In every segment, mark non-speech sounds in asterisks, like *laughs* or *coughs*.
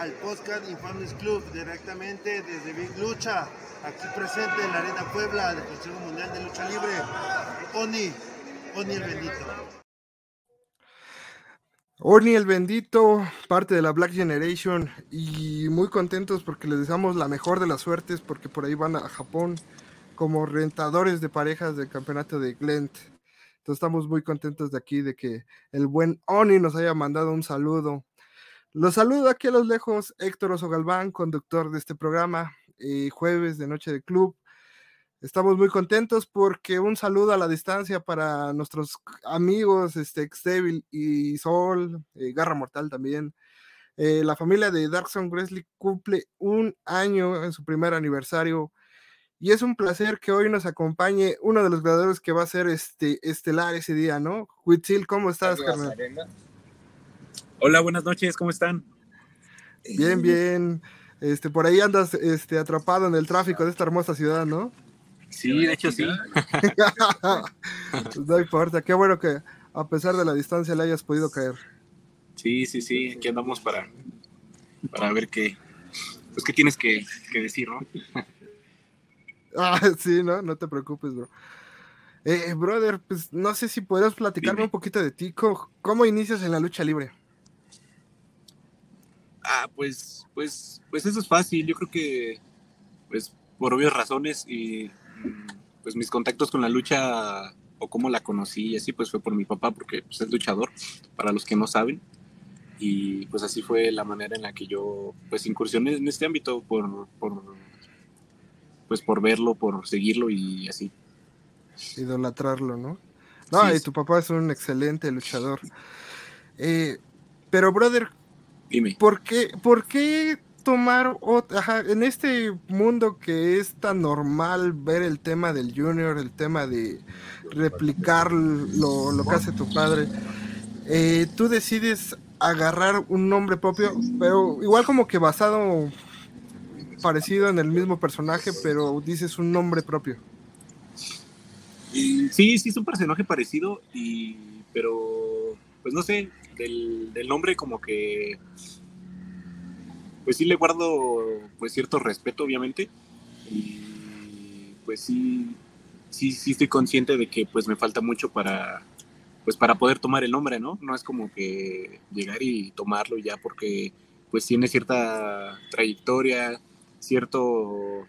al podcast Infames Club, directamente desde Big Lucha, aquí presente en la Arena Puebla del Consejo Mundial de Lucha Libre, Oni, Oni el Bendito. Oni el Bendito, parte de la Black Generation, y muy contentos porque les deseamos la mejor de las suertes, porque por ahí van a Japón como rentadores de parejas del campeonato de Glent. Entonces estamos muy contentos de aquí, de que el buen Oni nos haya mandado un saludo. Los saludo aquí a los lejos, Héctor Oso Galván, conductor de este programa, eh, jueves de Noche de Club. Estamos muy contentos porque un saludo a la distancia para nuestros amigos, este, Xdevil y Sol, eh, Garra Mortal también. Eh, la familia de Darkson Gresley cumple un año en su primer aniversario y es un placer que hoy nos acompañe uno de los creadores que va a ser este estelar ese día, ¿no? Huitzil, ¿cómo estás, carnal? Hola, buenas noches, ¿cómo están? Bien, bien. Este, por ahí andas este, atrapado en el tráfico de esta hermosa ciudad, ¿no? Sí, de hecho sí. *laughs* No importa, qué bueno que a pesar de la distancia le hayas podido caer. Sí, sí, sí, aquí andamos para, para ver qué, pues qué tienes que, que decir, ¿no? *laughs* Ah, sí, no, no te preocupes, bro. Eh, brother, pues no sé si podrías platicarme Dime. un poquito de ti. ¿Cómo, cómo inicias en la lucha libre? Ah, pues, pues, pues eso es fácil. Yo creo que, pues, por obvias razones y mm, pues mis contactos con la lucha o cómo la conocí y así, pues fue por mi papá, porque pues, es luchador, para los que no saben. Y pues así fue la manera en la que yo, pues, incursioné en este ámbito por, por pues, por verlo, por seguirlo y así. Idolatrarlo, ¿no? No, Sí, y tu papá es un excelente luchador. Eh, pero, brother, Dime. ¿por qué, por qué tomar ot- ajá, en este mundo que es tan normal ver el tema del junior, el tema de replicar lo, lo que hace tu padre? eh, tú decides agarrar un nombre propio, pero igual como que basado parecido en el mismo personaje, pero dices un nombre propio. Sí, sí es un personaje parecido, y, pero pues no sé, del, del nombre como que pues sí le guardo pues cierto respeto obviamente y pues sí, sí, sí estoy consciente de que pues me falta mucho para pues para poder tomar el nombre, ¿no? No es como que llegar y tomarlo ya porque pues tiene cierta trayectoria, cierto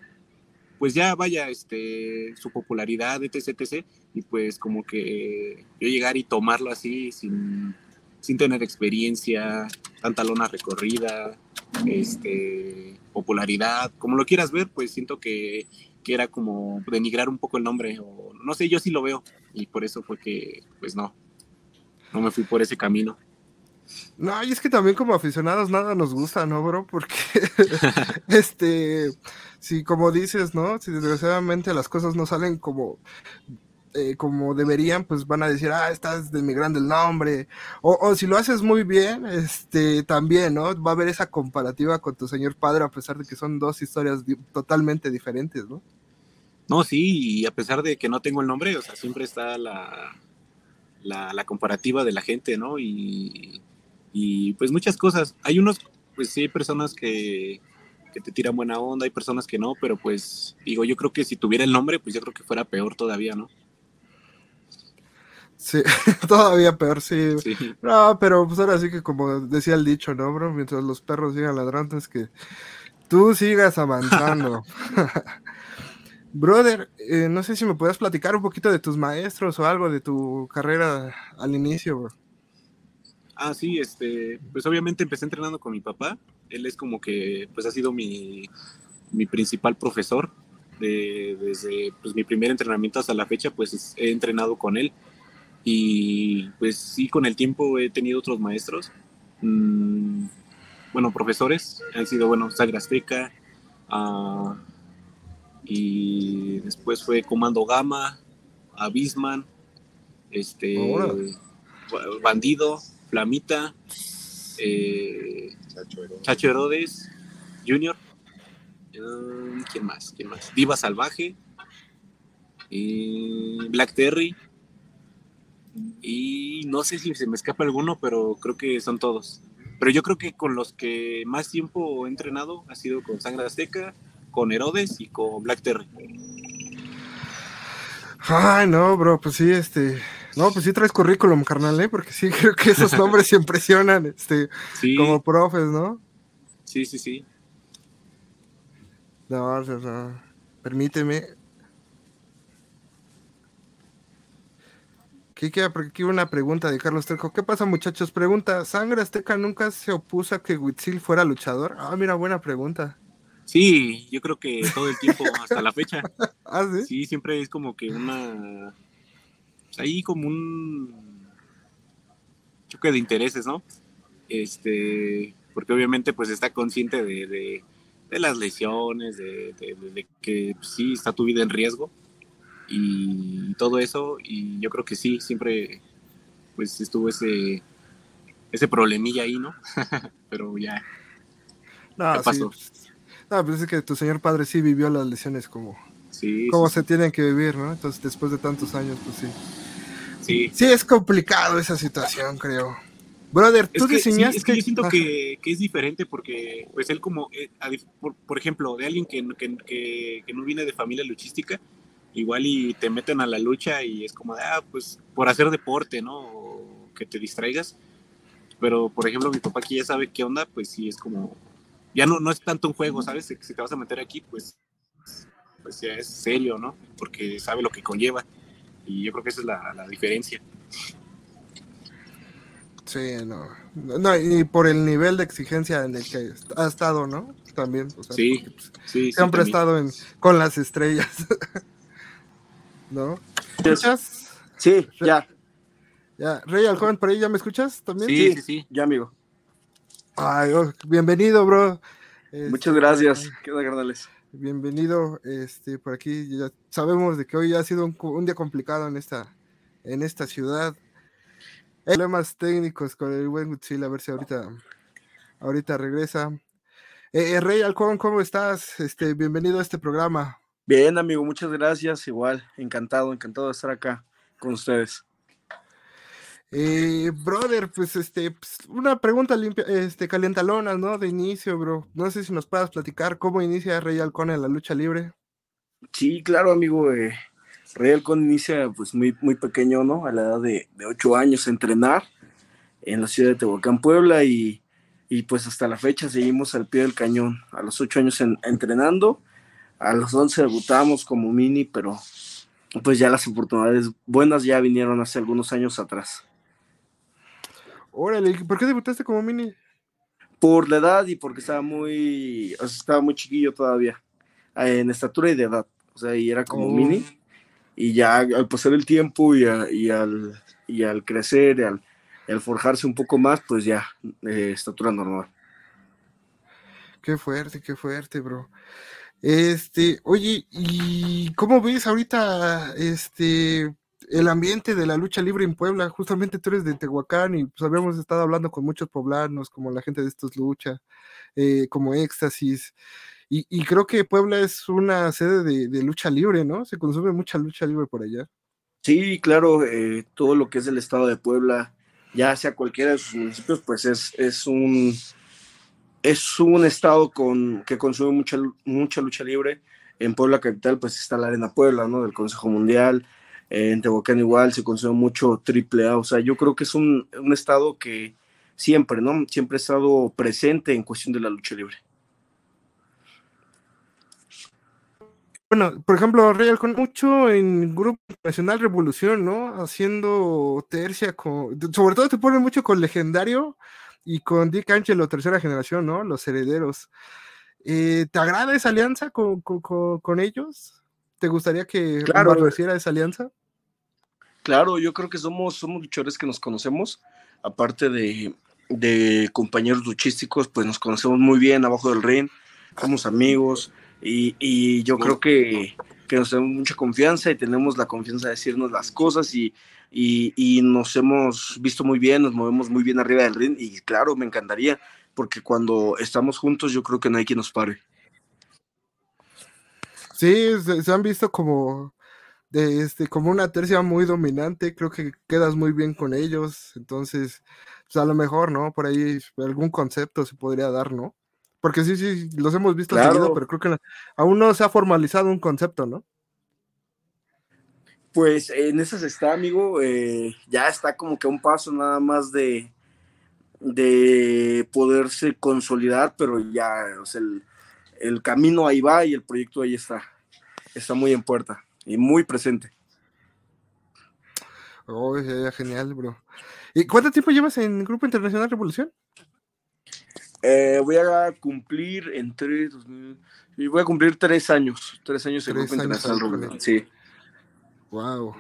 pues ya vaya este su popularidad etc etc y pues como que yo llegar y tomarlo así sin, sin tener experiencia tanta lona recorrida este popularidad como lo quieras ver pues siento que, que era como denigrar un poco el nombre o no sé yo sí lo veo y por eso fue que pues no no me fui por ese camino No, y es que también como aficionados nada nos gusta, ¿no, bro? Porque, *laughs* este, si como dices, ¿no? Si desgraciadamente las cosas no salen como, eh, como deberían, pues van a decir, ah, estás denigrando el nombre. O, si lo haces muy bien, este, también, ¿no? Va a haber esa comparativa con tu señor padre, a pesar de que son dos historias totalmente diferentes, ¿no? No, sí, y a pesar de que no tengo el nombre, o sea, siempre está la, la, la comparativa de la gente, ¿no? Y, y, pues muchas cosas. Hay unos, pues sí, hay personas que, que te tiran buena onda, hay personas que no, pero pues digo, yo creo que si tuviera el nombre, pues yo creo que fuera peor todavía, ¿no? Sí, *laughs* todavía peor, sí. Sí, No, pero pues ahora sí que como decía el dicho, ¿no, bro? Mientras los perros sigan ladrando, es que tú sigas avanzando. *laughs* Brother, eh, no sé si me puedes platicar un poquito de tus maestros o algo de tu carrera al inicio, bro. Ah, sí, este, pues obviamente empecé entrenando con mi papá. Él es como que, pues ha sido mi, mi principal profesor. De- desde pues, mi primer entrenamiento hasta la fecha, pues es- he entrenado con él. Y pues sí, con el tiempo he tenido otros maestros. Mm, bueno, profesores. Han sido, bueno, Sagra Azteca. ah, y después fue Comando Gama, Abisman, este. Bandido, Flamita, eh, Chacho Herodes, Junior. Um, ¿Quién más? ¿Quién más? Diva Salvaje. y Black Terry. Y no sé si se me escapa alguno, pero creo que son todos. Pero yo creo que con los que más tiempo he entrenado ha sido con Sangre Azteca, con Herodes y con Black Terry. Ay, no, bro, pues sí, este. No, pues sí traes currículum, carnal, ¿eh? Porque sí, *laughs* creo que esos nombres se impresionan, este, como profes, ¿no? Sí, sí, sí. No, no, no. Permíteme. Aquí, aquí una pregunta de Carlos Trejo. ¿Qué pasa, muchachos? Pregunta, ¿Sangre Azteca nunca se opuso a que Huitzil fuera luchador? Ah, mira, buena pregunta. Sí, yo creo que todo el tiempo, *laughs* hasta la fecha. ¿Ah, sí? Sí, siempre es como que una... Pues ahí como un choque de intereses, ¿no? Este, porque obviamente pues está consciente de, las lesiones, de, de que pues, sí está tu vida en riesgo y todo eso y yo creo que sí, siempre pues estuvo ese, ese problemilla ahí, ¿no? *laughs* Pero ya, no, pasó. No, pues es que tu señor padre sí vivió las lesiones como, sí, como se tienen que vivir, ¿no? Entonces después de tantos años, pues sí. Sí. Sí, es complicado esa situación, creo. Brother, tú diseñaste. es que yo siento que, que, es diferente porque, pues él, como, eh, por, ejemplo, de alguien que, que, que, no viene de familia luchística, igual y te meten a la lucha y es como, de, ah, pues por hacer deporte, ¿no? O que te distraigas. Pero, por ejemplo, mi papá aquí ya sabe qué onda, pues sí es como, ya no, no es tanto un juego, ¿sabes? Si te vas a meter aquí, pues, pues ya es serio, ¿no? Porque sabe lo que conlleva. Y yo creo que esa es la, la diferencia. Sí, no. no. Y por el nivel de exigencia en el que ha estado, ¿no? También. O sea, sí, pues, sí, Siempre ha estado en, con las estrellas. *laughs* ¿no? ¿Me escuchas? Sí, ya. Ya, Rey Alcón, ¿por ahí ya me escuchas también? Sí, sí, sí, ya, amigo. Ay, oh, bienvenido, bro. Muchas gracias. ¿Qué onda, carnales? Bienvenido, este, por aquí. Ya sabemos de que hoy ha sido un, día complicado en esta, en esta ciudad. Problemas técnicos con el buen Gutzil, a ver si ahorita, ahorita regresa. Eh, eh, Rey Alcón, ¿cómo estás? Este, bienvenido a este programa. Bien, amigo, muchas gracias. Igual, encantado, encantado de estar acá con ustedes. Eh, brother, pues este, pues, una pregunta limpia, este, calientalona, ¿no? De inicio, bro. No sé si nos puedas platicar cómo inicia Rey Halcón en la lucha libre. Sí, claro, amigo. Eh, Rey Halcón inicia pues muy, muy pequeño, ¿no? A la edad de, ocho años a entrenar en la ciudad de Tehuacán, Puebla, y, pues hasta la fecha seguimos al pie del cañón. A los ocho años entrenando a los 11 debutamos como mini, pero pues ya las oportunidades buenas ya vinieron hace algunos años atrás. Órale, ¿por qué debutaste como mini? Por la edad y porque estaba muy, estaba muy chiquillo todavía, en estatura y de edad, o sea, y era como oh. mini, y ya al pasar el tiempo y, al, y al crecer, y al, al, forjarse un poco más, pues ya, eh, estatura normal. Qué fuerte, qué fuerte, bro. Este, oye, ¿y cómo ves ahorita este el ambiente de la lucha libre en Puebla? Justamente tú eres de Tehuacán y pues habíamos estado hablando con muchos poblanos, como la gente de estos lucha, eh, como Éxtasis. Y, creo que Puebla es una sede de, lucha libre, ¿no? Se consume mucha lucha libre por allá. Sí, claro, eh, todo lo que es el estado de Puebla, ya sea cualquiera de sus municipios, pues es, es un es un estado con, que consume mucha, mucha lucha libre. En Puebla Capital, pues está la Arena Puebla, ¿no? Del Consejo Mundial. En Tehuacán igual se consume mucho triple A. O sea, yo creo que es un, un estado que siempre, ¿no? Siempre ha estado presente en cuestión de la lucha libre. Bueno, por ejemplo, Real con mucho en Grupo Nacional Revolución, ¿no? Haciendo tercia con. Sobre todo te ponen mucho con Legendario y con Dick Angelo, tercera generación, ¿no? Los herederos. Eh, ¿Te agrada esa alianza con, ellos? ¿Te gustaría que claro. esa alianza? Claro, yo creo que somos, somos luchadores que nos conocemos, aparte de, de compañeros luchísticos, pues nos conocemos muy bien abajo del ring, somos amigos y, y yo creo que, que nos tenemos mucha confianza y tenemos la confianza de decirnos las cosas y, y, nos hemos visto muy bien, nos movemos muy bien arriba del ring y claro, me encantaría, porque cuando estamos juntos yo creo que no hay quien nos pare. Sí, se, han visto como, de este, como una tercia muy dominante, creo que quedas muy bien con ellos, entonces, pues a lo mejor, ¿no? Por ahí algún concepto se podría dar, ¿no? Porque sí, sí, los hemos visto seguido, pero creo que aún no se ha formalizado un concepto, ¿no? Pues en esas está, amigo, eh, ya está como que un paso nada más de, de poderse consolidar, pero ya, o sea, el, el camino ahí va y el proyecto ahí está. Está muy en puerta y muy presente. Oh, genial, bro. ¿Y cuánto tiempo llevas en Grupo Internacional Revolución? Eh, voy a cumplir entre voy a cumplir tres años, tres años en Grupo Internacional Revolución. Sí. Wow.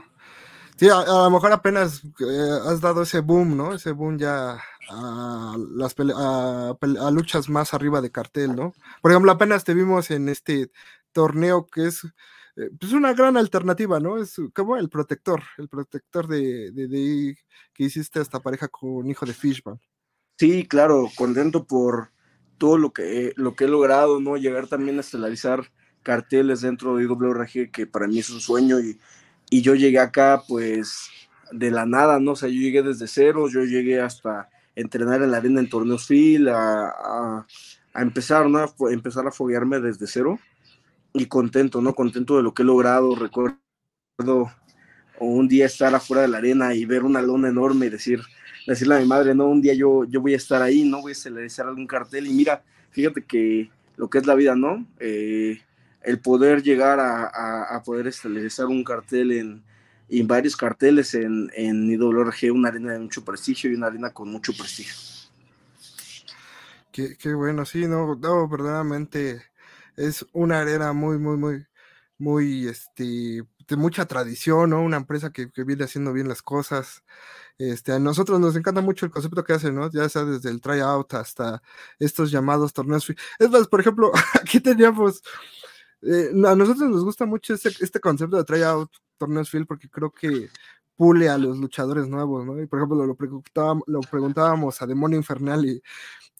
Sí, a, lo mejor apenas eh, has dado ese boom, ¿no? Ese boom ya a, las a, luchas más arriba de cartel, ¿no? Por ejemplo, apenas te vimos en este torneo que es eh, pues una gran alternativa, ¿no? Es como el protector, el protector de, de, que hiciste esta pareja con hijo de Fishman. Sí, claro, contento por todo lo que, lo que he logrado, ¿no? Llegar también a estelarizar carteles dentro de IWRG, que para mí es un sueño, y, y yo llegué acá, pues, de la nada, ¿no? O sea, yo llegué desde cero, yo llegué hasta entrenar en la arena en torneos FIL, a, a, empezar, ¿no? A empezar a foguearme desde cero y contento, ¿no? Contento de lo que he logrado. Recuerdo un día estar afuera de la arena y ver una lona enorme y decir, decirle a mi madre, no, un día yo, yo voy a estar ahí, no voy a celebrar algún cartel. Y mira, fíjate que lo que es la vida, ¿no? Eh, el poder llegar a, a, poder establecer un cartel en, en varios carteles en, en IWRG, una arena de mucho prestigio y una arena con mucho prestigio. Qué, qué bueno, sí, no, no, verdaderamente es una arena muy, muy, muy, muy, este, de mucha tradición, ¿no? Una empresa que, viene haciendo bien las cosas. Este, a nosotros nos encanta mucho el concepto que hacen, ¿no? Ya sea desde el tryout hasta estos llamados torneos. Es más, por ejemplo, *laughs* aquí teníamos, eh, a nosotros nos gusta mucho este, este concepto de tryout, torneos field, porque creo que pule a los luchadores nuevos, ¿no? Y por ejemplo, lo, preguntábamos, a Demonio Infernal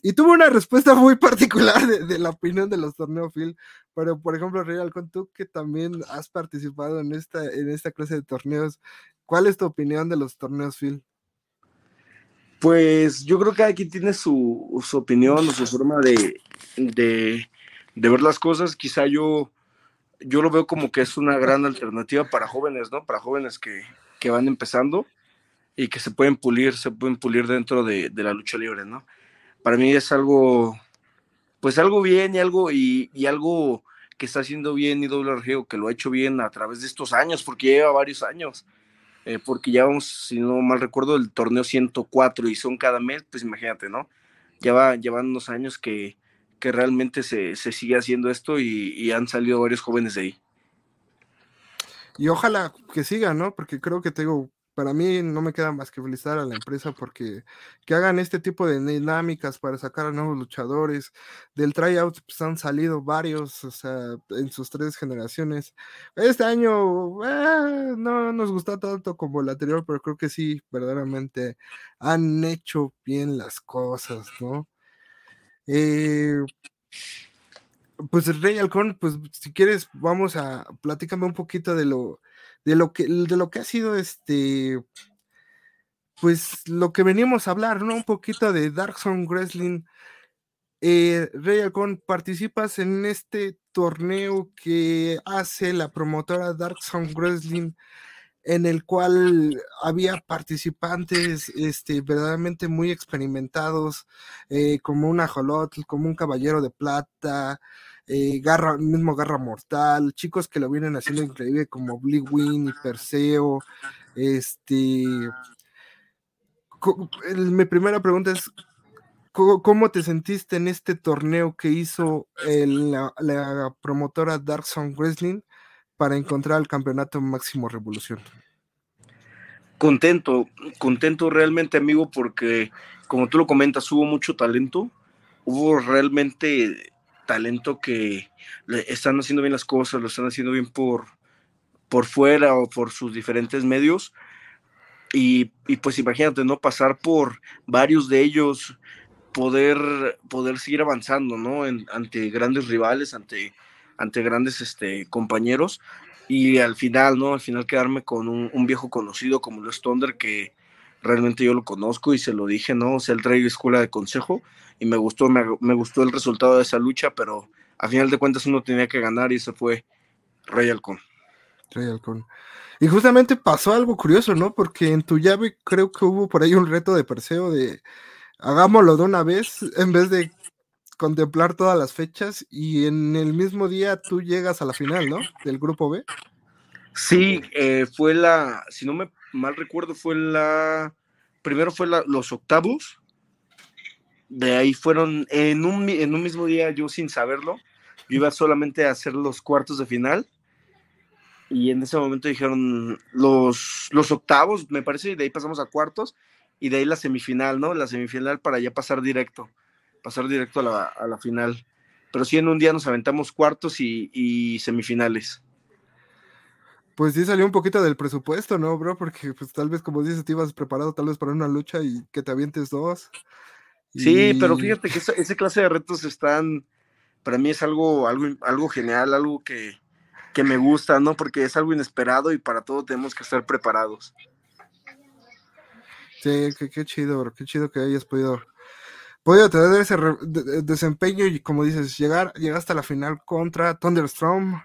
y tuvo una respuesta muy particular de, la opinión de los torneos Phil, pero por ejemplo, Real, con tú que también has participado en esta, en esta clase de torneos, ¿cuál es tu opinión de los torneos Phil? Pues yo creo que aquí tiene su, su opinión o su forma de, de, de, ver las cosas. Quizá yo, yo lo veo como que es una gran alternativa para jóvenes, ¿no? Para jóvenes que, que van empezando y que se pueden pulir, se pueden pulir dentro de, de la lucha libre, ¿no? para mí es algo, pues algo bien y algo, y, algo que está haciendo bien IWRG o que lo ha hecho bien a través de estos años, porque lleva varios años. Eh, porque ya vamos, si no mal recuerdo, el torneo 104 y son cada mes, pues imagínate, ¿no? Ya va, llevan unos años que, que realmente se, se, sigue haciendo esto y, han salido varios jóvenes de ahí. Y ojalá que siga, ¿no? Porque creo que tengo para mí no me queda más que felicitar a la empresa porque que hagan este tipo de dinámicas para sacar a nuevos luchadores. Del tryout pues, han salido varios, o sea, en sus tres generaciones. Este año eh, no nos gusta tanto como el anterior, pero creo que sí, verdaderamente han hecho bien las cosas, ¿no? Eh, pues Rey Halcón, pues si quieres, vamos a platícame un poquito de lo de lo que, de lo que ha sido este, pues lo que venimos a hablar, ¿no? Un poquito de Dark Zone Wrestling. Eh, Rey Alcón, participas en este torneo que hace la promotora Dark Zone Wrestling, en el cual había participantes este, verdaderamente muy experimentados, eh, como un ajolotl, como un caballero de plata, eh, garra, mismo Garra Mortal, chicos que lo vienen haciendo increíble como Bleak Win y Perseo. Este. Mi primera pregunta es: ¿cómo te sentiste en este torneo que hizo la, promotora Dark Zone Wrestling para encontrar el campeonato máximo revolución? Contento, contento realmente, amigo, porque como tú lo comentas, hubo mucho talento, hubo realmente talento que están haciendo bien las cosas, lo están haciendo bien por, por fuera o por sus diferentes medios. Y, pues imagínate, ¿no? Pasar por varios de ellos, poder, poder seguir avanzando, ¿no? Ante grandes rivales, ante, ante grandes este, compañeros. y al final, ¿no? Al final quedarme con un, viejo conocido como Luis Thunder que realmente yo lo conozco y se lo dije, ¿no? O sea, él escuela de consejo y me gustó, me, me, gustó el resultado de esa lucha, pero a final de cuentas uno tenía que ganar y ese fue Rey Halcón. Rey Halcón. Y justamente pasó algo curioso, ¿no? Porque en tu llave creo que hubo por ahí un reto de Perseo de hagámoslo de una vez en vez de contemplar todas las fechas y en el mismo día tú llegas a la final, ¿no? Del grupo B. Sí, eh, fue la, si no me mal recuerdo, fue la, primero fue los octavos, de ahí fueron, en un, en un mismo día yo sin saberlo, yo iba solamente a hacer los cuartos de final y en ese momento dijeron los, los octavos, me parece, y de ahí pasamos a cuartos y de ahí la semifinal, ¿no? La semifinal para ya pasar directo pasar directo a la, a la final. Pero sí en un día nos aventamos cuartos y, semifinales. Pues sí salió un poquito del presupuesto, ¿no, bro? Porque pues tal vez, como dices, te ibas preparado tal vez para una lucha y que te avientes dos. Sí, pero fíjate que esa, clase de retos están, para mí es algo, algo, algo genial, algo que, que me gusta, ¿no? Porque es algo inesperado y para todo tenemos que estar preparados. Sí, qué, qué chido, bro, qué chido que hayas podido podido tener ese desempeño y como dices, llegar, llegar hasta la final contra Thunderstorm.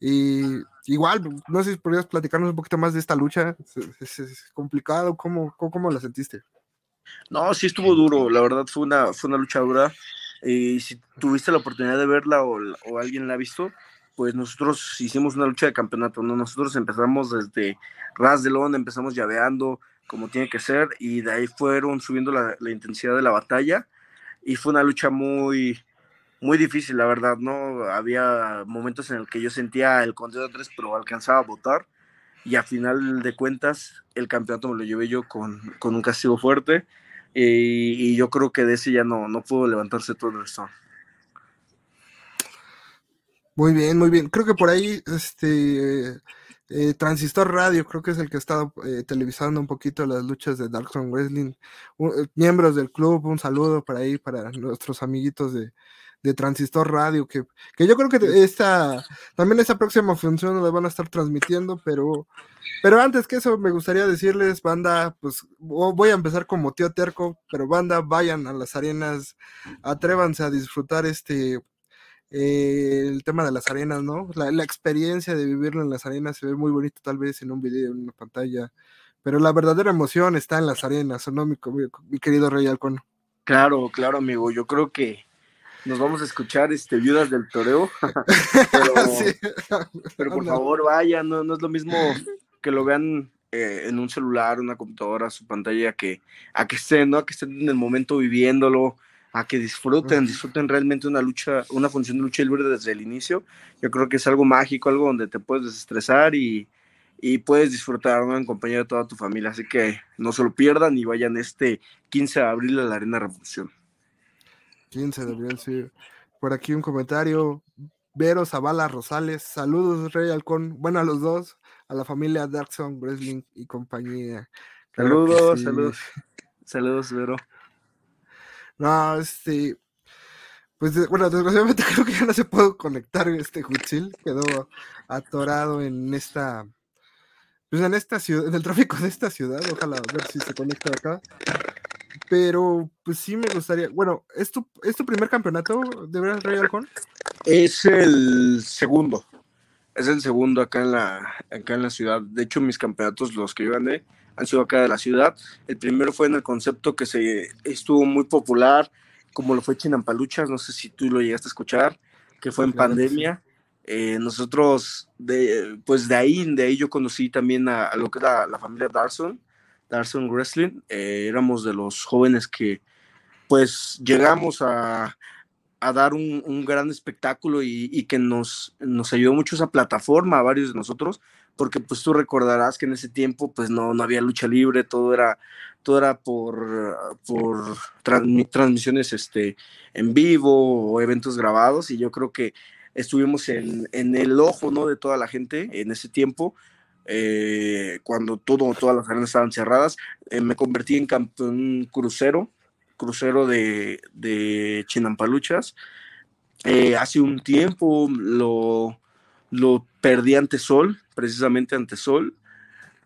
Y igual, no sé si podrías platicarnos un poquito más de esta lucha. ¿Es, complicado? ¿Cómo, ¿Cómo, la sentiste? No, sí estuvo duro, la verdad fue una, fue una lucha dura. Y si tuviste la oportunidad de verla o, o, alguien la ha visto, pues nosotros hicimos una lucha de campeonato, ¿no? Nosotros empezamos desde Ras de Londres, empezamos llaveando, como tiene que ser, y de ahí fueron subiendo la, intensidad de la batalla, y fue una lucha muy, muy difícil, la verdad, ¿no? Había momentos en el que yo sentía el conteo de tres, pero alcanzaba a votar, y a final de cuentas, el campeonato me lo llevé yo con, con un castigo fuerte, y, yo creo que de ese ya no, no pudo levantarse todo el resto. Muy bien, muy bien. Creo que por ahí, este, eh, Transistor Radio, creo que es el que ha estado eh, televisando un poquito las luchas de Darkson Wrestling. Eh, miembros del club, un saludo para ahí, para nuestros amiguitos de, Transistor Radio, que, que, yo creo que esta, también esta próxima función la van a estar transmitiendo, pero, pero antes que eso me gustaría decirles, banda, pues voy a empezar como tío terco, pero banda, vayan a las arenas, atrévanse a disfrutar este eh, el tema de las arenas, ¿no? La, experiencia de vivirlo en las arenas se ve muy bonito tal vez en un video, en una pantalla, pero la verdadera emoción está en las arenas, ¿no, mi, mi querido Rey Alcón? Claro, claro, amigo, yo creo que nos vamos a escuchar este Viudas del Toreo, *laughs* *laughs* pero, por favor vayan, no, no, es lo mismo que lo vean eh, en un celular, una computadora, su pantalla, que a que estén, ¿no? A que estén en el momento viviéndolo, a que disfruten, disfruten realmente una lucha, una función de lucha libre desde el inicio. Yo creo que es algo mágico, algo donde te puedes desestresar y, puedes disfrutar en compañía de toda tu familia. Así que no se lo pierdan y vayan este 15 de abril a la Arena Revolución. 15 de abril, sí. Por aquí un comentario. Vero Zavala Rosales, saludos Rey Halcón, bueno a los dos, a la familia Darkson, Wrestling y compañía. saludos, saludos, saludos Vero. No, este. Pues bueno, desgraciadamente *laughs* creo que ya no se puede conectar este Huitzil. Quedó atorado en esta. Pues en esta ciudad, en el tráfico de esta ciudad. Ojalá ver si se conecta acá. Pero pues sí me gustaría. Bueno, ¿es tu, ¿es tu primer campeonato de verdad, Rey Halcón? Es el segundo. Es el segundo acá en la, acá en la ciudad. De hecho, mis campeonatos, los que yo gané, han sido acá de la ciudad. El primero fue en el concepto que se estuvo muy popular, como lo fue Chinampaluchas, no sé si tú lo llegaste a escuchar, que fue en pandemia. Eh, nosotros, de, pues de ahí, de ahí yo conocí también a, lo que era la familia Darson, Darson Wrestling. Eh, éramos de los jóvenes que pues llegamos a, a dar un, un, gran espectáculo y, y, que nos, nos ayudó mucho esa plataforma a varios de nosotros, porque pues tú recordarás que en ese tiempo pues no, no había lucha libre, todo era, todo era por, por transmisiones este, en vivo o eventos grabados y yo creo que estuvimos en, en el ojo ¿no? de toda la gente en ese tiempo. Eh, cuando todo, todas las arenas estaban cerradas, eh, me convertí en campeón crucero, crucero de, de Chinampaluchas. Eh, hace un tiempo lo, lo perdí ante Sol, precisamente ante Sol,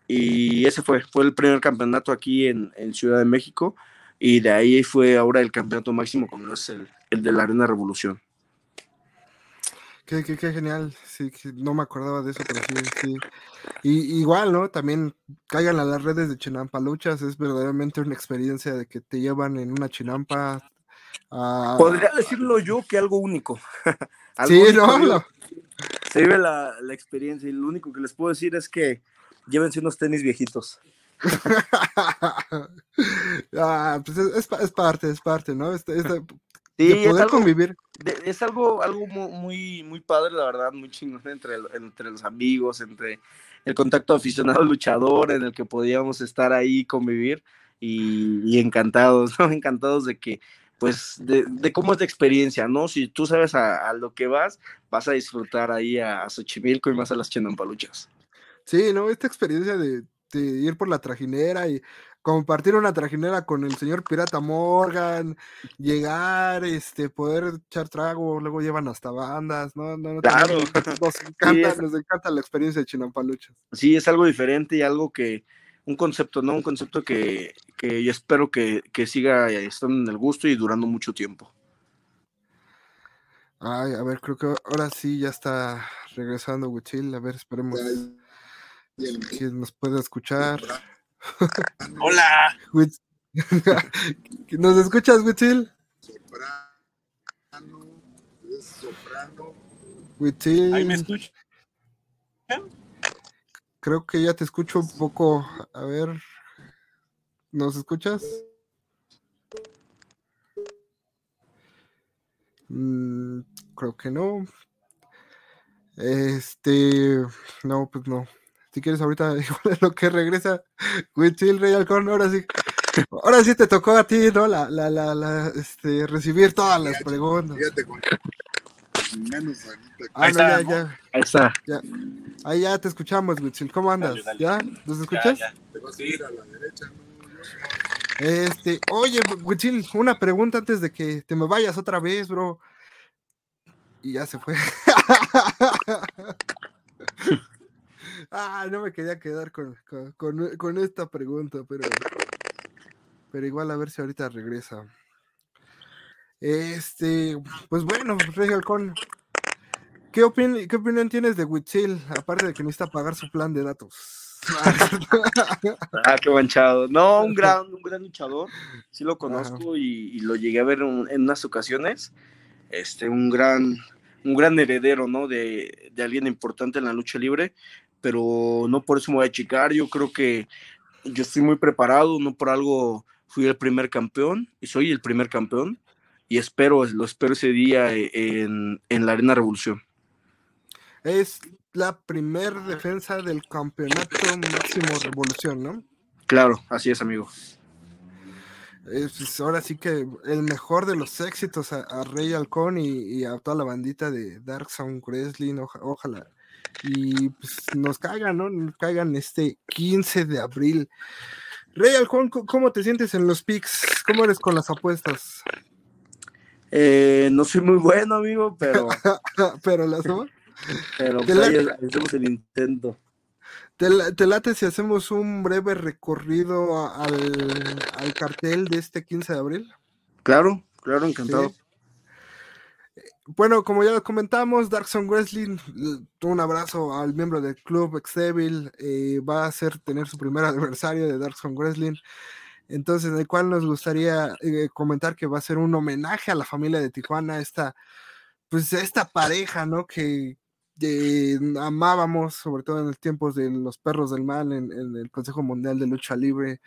y ese fue, fue el primer campeonato aquí en, Ciudad de México, y de ahí fue ahora el campeonato máximo, como es el, de la Arena Revolución. Qué, genial, sí, no me acordaba de eso, pero sí, sí. Y, igual, ¿no? También caigan a las redes de Chinampaluchas, es verdaderamente una experiencia de que te llevan en una chinampa. Podría decirlo yo que algo único. *laughs* sí, no, se vive la, experiencia y lo único que les puedo decir es que llévense unos tenis viejitos. *laughs* ah, pues es, parte, es parte, ¿no? Este, este, sí, poder convivir. es algo, algo muy, muy padre, la verdad, muy chingón entre, entre los amigos, entre el contacto aficionado luchador en el que podíamos estar ahí, convivir y, encantados, *laughs* ¿no? Encantados de que pues de, cómo es la experiencia, ¿no? Si tú sabes a, lo que vas, vas a disfrutar ahí a, Xochimilco y más a las Chinampaluchas. Sí, ¿no? Esta experiencia de, ir por la trajinera y compartir una trajinera con el señor Pirata Morgan, llegar, este, poder echar trago, luego llevan hasta bandas, ¿no? no, claro. Nos, *laughs* encanta, nos encanta la experiencia de Chinampaluchas. Sí, es algo diferente y algo que, un concepto, ¿no? Un concepto que, que yo espero que, siga estando en el gusto y durando mucho tiempo. Ay, a ver, creo que ahora sí ya está regresando Wichil. A ver, esperemos que nos pueda escuchar. Hola. *laughs* *laughs* ¿Nos escuchas, Wichil? Soprano, soprano. Ahí me escuchan. Creo que ya te escucho un poco. A ver, ¿nos escuchas? Mm, creo que no. Este, no, pues no. Si quieres ahorita, *laughs* lo que regresa Wichil Rey Alcorn, ahora sí. Ahora sí te tocó a ti, ¿no? La, la, la, la este, recibir todas las preguntas. Fíjate con Ah, no, ya, ya. Ahí está. Ya. Ahí ya te escuchamos, Witzil. ¿Cómo andas? ¿Ya? ¿Nos escuchas? Te vas a ir a la derecha. Este, oye, Witzil, una pregunta antes de que te me vayas otra vez, bro. Y ya se fue. *laughs* ah, no me quería quedar con, con, con, esta pregunta, pero, pero igual a ver si ahorita regresa. Este, pues bueno, Rey Halcón, ¿Qué, ¿Qué opinión tienes de Witzil? Aparte de que necesita pagar su plan de datos. *laughs* ah, qué manchado. No, un *laughs* gran, un gran luchador. Sí lo conozco y, lo llegué a ver en unas ocasiones. Este, un gran, un gran heredero, ¿no? De, de, alguien importante en la lucha libre. Pero no por eso me voy a achicar. Yo creo que yo estoy muy preparado. No por algo fui el primer campeón y soy el primer campeón. Y espero, lo espero ese día en, en la Arena Revolución. Es la primer defensa del campeonato máximo revolución, ¿no? Claro, así es, amigo. Es, ahora sí que el mejor de los éxitos a, Rey Halcón y, a toda la bandita de Dark Sound Wrestling, ojalá. Y pues nos caigan, ¿no? Nos caigan este 15 de abril. Rey Halcón, ¿cómo te sientes en los picks? ¿Cómo eres con las apuestas? Eh, no soy muy bueno, amigo, pero. *laughs* pero las dos. Pero pues, hacemos el intento. ¿Te, late si hacemos un breve recorrido al, cartel de este 15 de abril? Claro, claro, encantado. Bueno, como ya comentamos, Darkson Wrestling, un abrazo al miembro del club Exevil, eh, va a hacer tener su primer *laughs* aniversario de Darkson Wrestling, entonces en el cual nos gustaría eh, comentar que va a ser un homenaje a la familia de Tijuana, esta, pues esta pareja, ¿no? Que, amábamos, sobre todo en los tiempos de los perros del mal, en, el Consejo Mundial de Lucha Libre,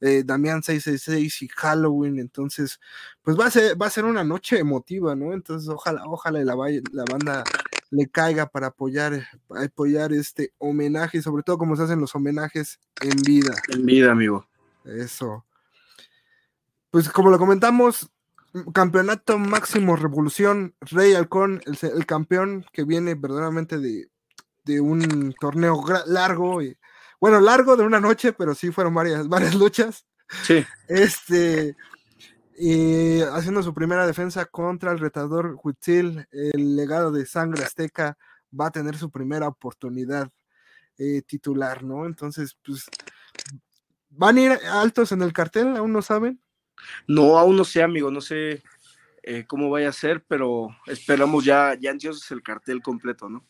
eh, Damián 666 y Halloween, entonces, pues va a ser, va a ser una noche emotiva, ¿no? Entonces, ojalá, ojalá la, la banda le caiga para apoyar, apoyar este homenaje, y sobre todo como se hacen los homenajes en vida. En vida, amigo. Eso. Pues como lo comentamos, campeonato máximo revolución, Rey Halcón, el, campeón que viene verdaderamente de, un torneo largo, y, bueno, largo de una noche, pero sí fueron varias, *laughs* varias luchas. Sí. Este, y haciendo su primera defensa contra el retador Huitzil, el legado de sangre azteca, va a tener su primera oportunidad eh, titular, ¿no? Entonces, pues, ¿van a ir altos en el cartel? ¿Aún no saben? No, aún no sé, amigo, no sé eh, cómo vaya a ser, pero esperamos ya, ya ansiosos el cartel completo, ¿no?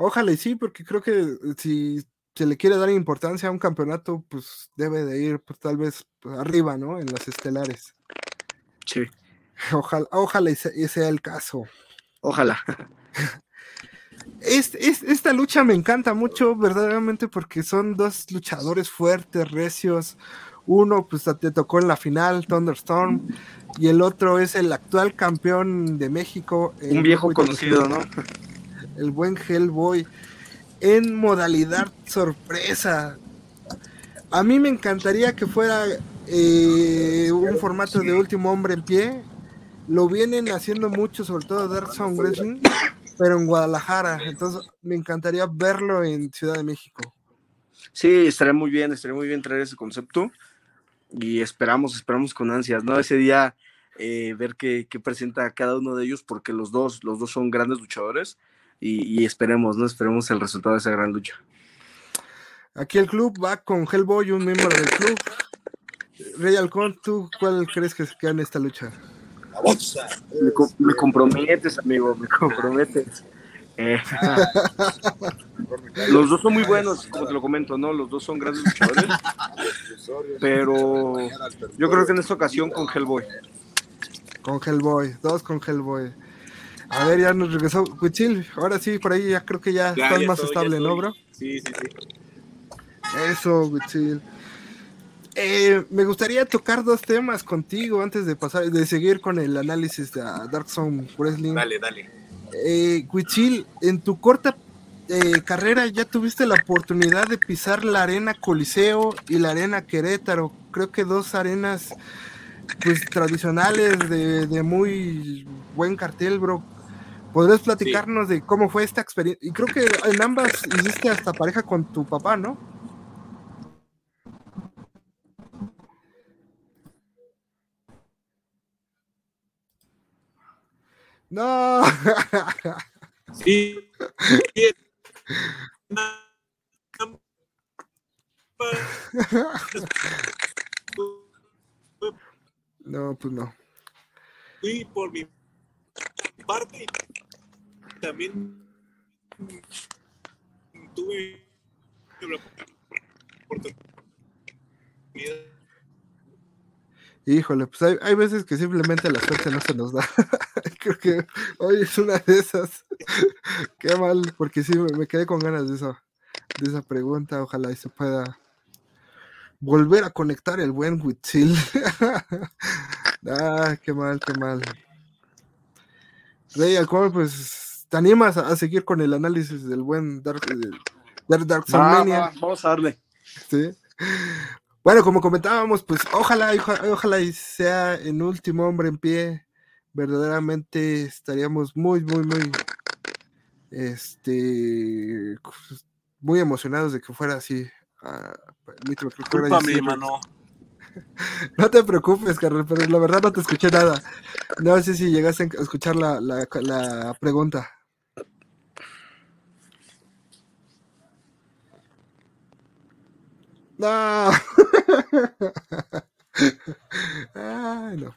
Ojalá y sí, porque creo que si se le quiere dar importancia a un campeonato, pues debe de ir pues, tal vez pues, arriba, ¿no? En las estelares. Sí. *laughs* Ojalá, ojalá y sea el caso. Ojalá. esta lucha me encanta mucho, verdaderamente, porque son dos luchadores fuertes, recios. Uno, pues te tocó en la final, Thunderstorm, y el otro es el actual campeón de México. Un viejo conocido, ¿no? El buen Hellboy, en modalidad sorpresa. A mí me encantaría que fuera eh, un formato de último hombre en pie. Lo vienen haciendo mucho, sobre todo Dark Sound Wrestling pero en Guadalajara. Entonces me encantaría verlo en Ciudad de México. Sí, estaría muy bien, estaría muy bien traer ese concepto y esperamos, esperamos con ansias, ¿no? Ese día eh, ver qué, presenta cada uno de ellos porque los dos, los dos son grandes luchadores y, esperemos, ¿no? Esperemos el resultado de esa gran lucha. Aquí el club va con Hellboy, un miembro del club. Rey Alcón, ¿tú cuál crees que se queda en esta lucha? Me, comprometes, amigo, me comprometes. Eh, *laughs* los dos son muy buenos, como te lo comento, ¿no? Los dos son grandes luchadores. Pero yo creo que en esta ocasión con Hellboy. Con Hellboy, dos con Hellboy. A ver, ya nos regresó Cuchil. Ahora sí, por ahí ya creo que ya, estás más estable, ¿no, bro? Sí, sí, sí. Eso, Cuchil. Eh, me gustaría tocar dos temas contigo antes de pasar, de seguir con el análisis de Dark Zone Wrestling. Dale, dale. Eh, en tu corta eh, carrera ya tuviste la oportunidad de pisar la arena Coliseo y la arena Querétaro. Creo que dos arenas pues tradicionales de, muy buen cartel, bro. ¿Podrías platicarnos de cómo fue esta experiencia? Y creo que en ambas hiciste hasta pareja con tu papá, ¿no? No. Sí. No, pues no. Y por mi parte también tuve Híjole, pues hay, hay, veces que simplemente la suerte no se nos da. *laughs* Creo que hoy es una de esas. *laughs* Qué mal, porque sí, me, quedé con ganas de, eso, de esa pregunta. Ojalá y se pueda volver a conectar el buen Huitzil. *laughs* ah, qué mal, qué mal. Rey Alcohol, pues, ¿te animas a, seguir con el análisis del buen Dark, Dark, Dark Vamos a darle. Sí. Bueno, como comentábamos, pues ojalá, ojalá y sea en último hombre en pie. Verdaderamente estaríamos muy, muy, muy, este, muy emocionados de que fuera así. No te preocupes, Carlos, pero la verdad no te escuché nada. No sé si llegaste a escuchar la, la, la pregunta. No. *laughs* Ay, no.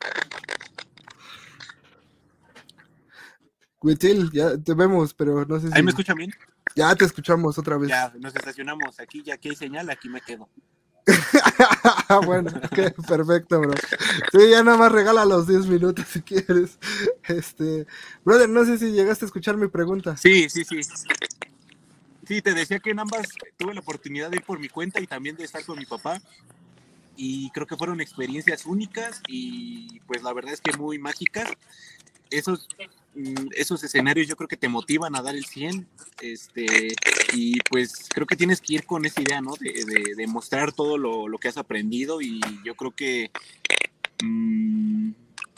ya te vemos, pero no sé si. ¿Ahí me escuchan bien? Ya te escuchamos otra vez. Ya, nos estacionamos aquí, ya que hay señal, aquí me quedo. *laughs* bueno, perfecto, bro. Sí, ya nada más regala los 10 minutos si quieres. Este, brother, no sé si llegaste a escuchar mi pregunta. Sí, sí, sí. Sí, te decía que en ambas tuve la oportunidad de ir por mi cuenta y también de estar con mi papá. Y creo que fueron experiencias únicas y pues la verdad es que muy mágicas. Esos, esos escenarios yo creo que te motivan a dar el 100. Este, y pues creo que tienes que ir con esa idea, ¿no? De, de, mostrar todo lo, lo, que has aprendido y yo creo que... Mmm,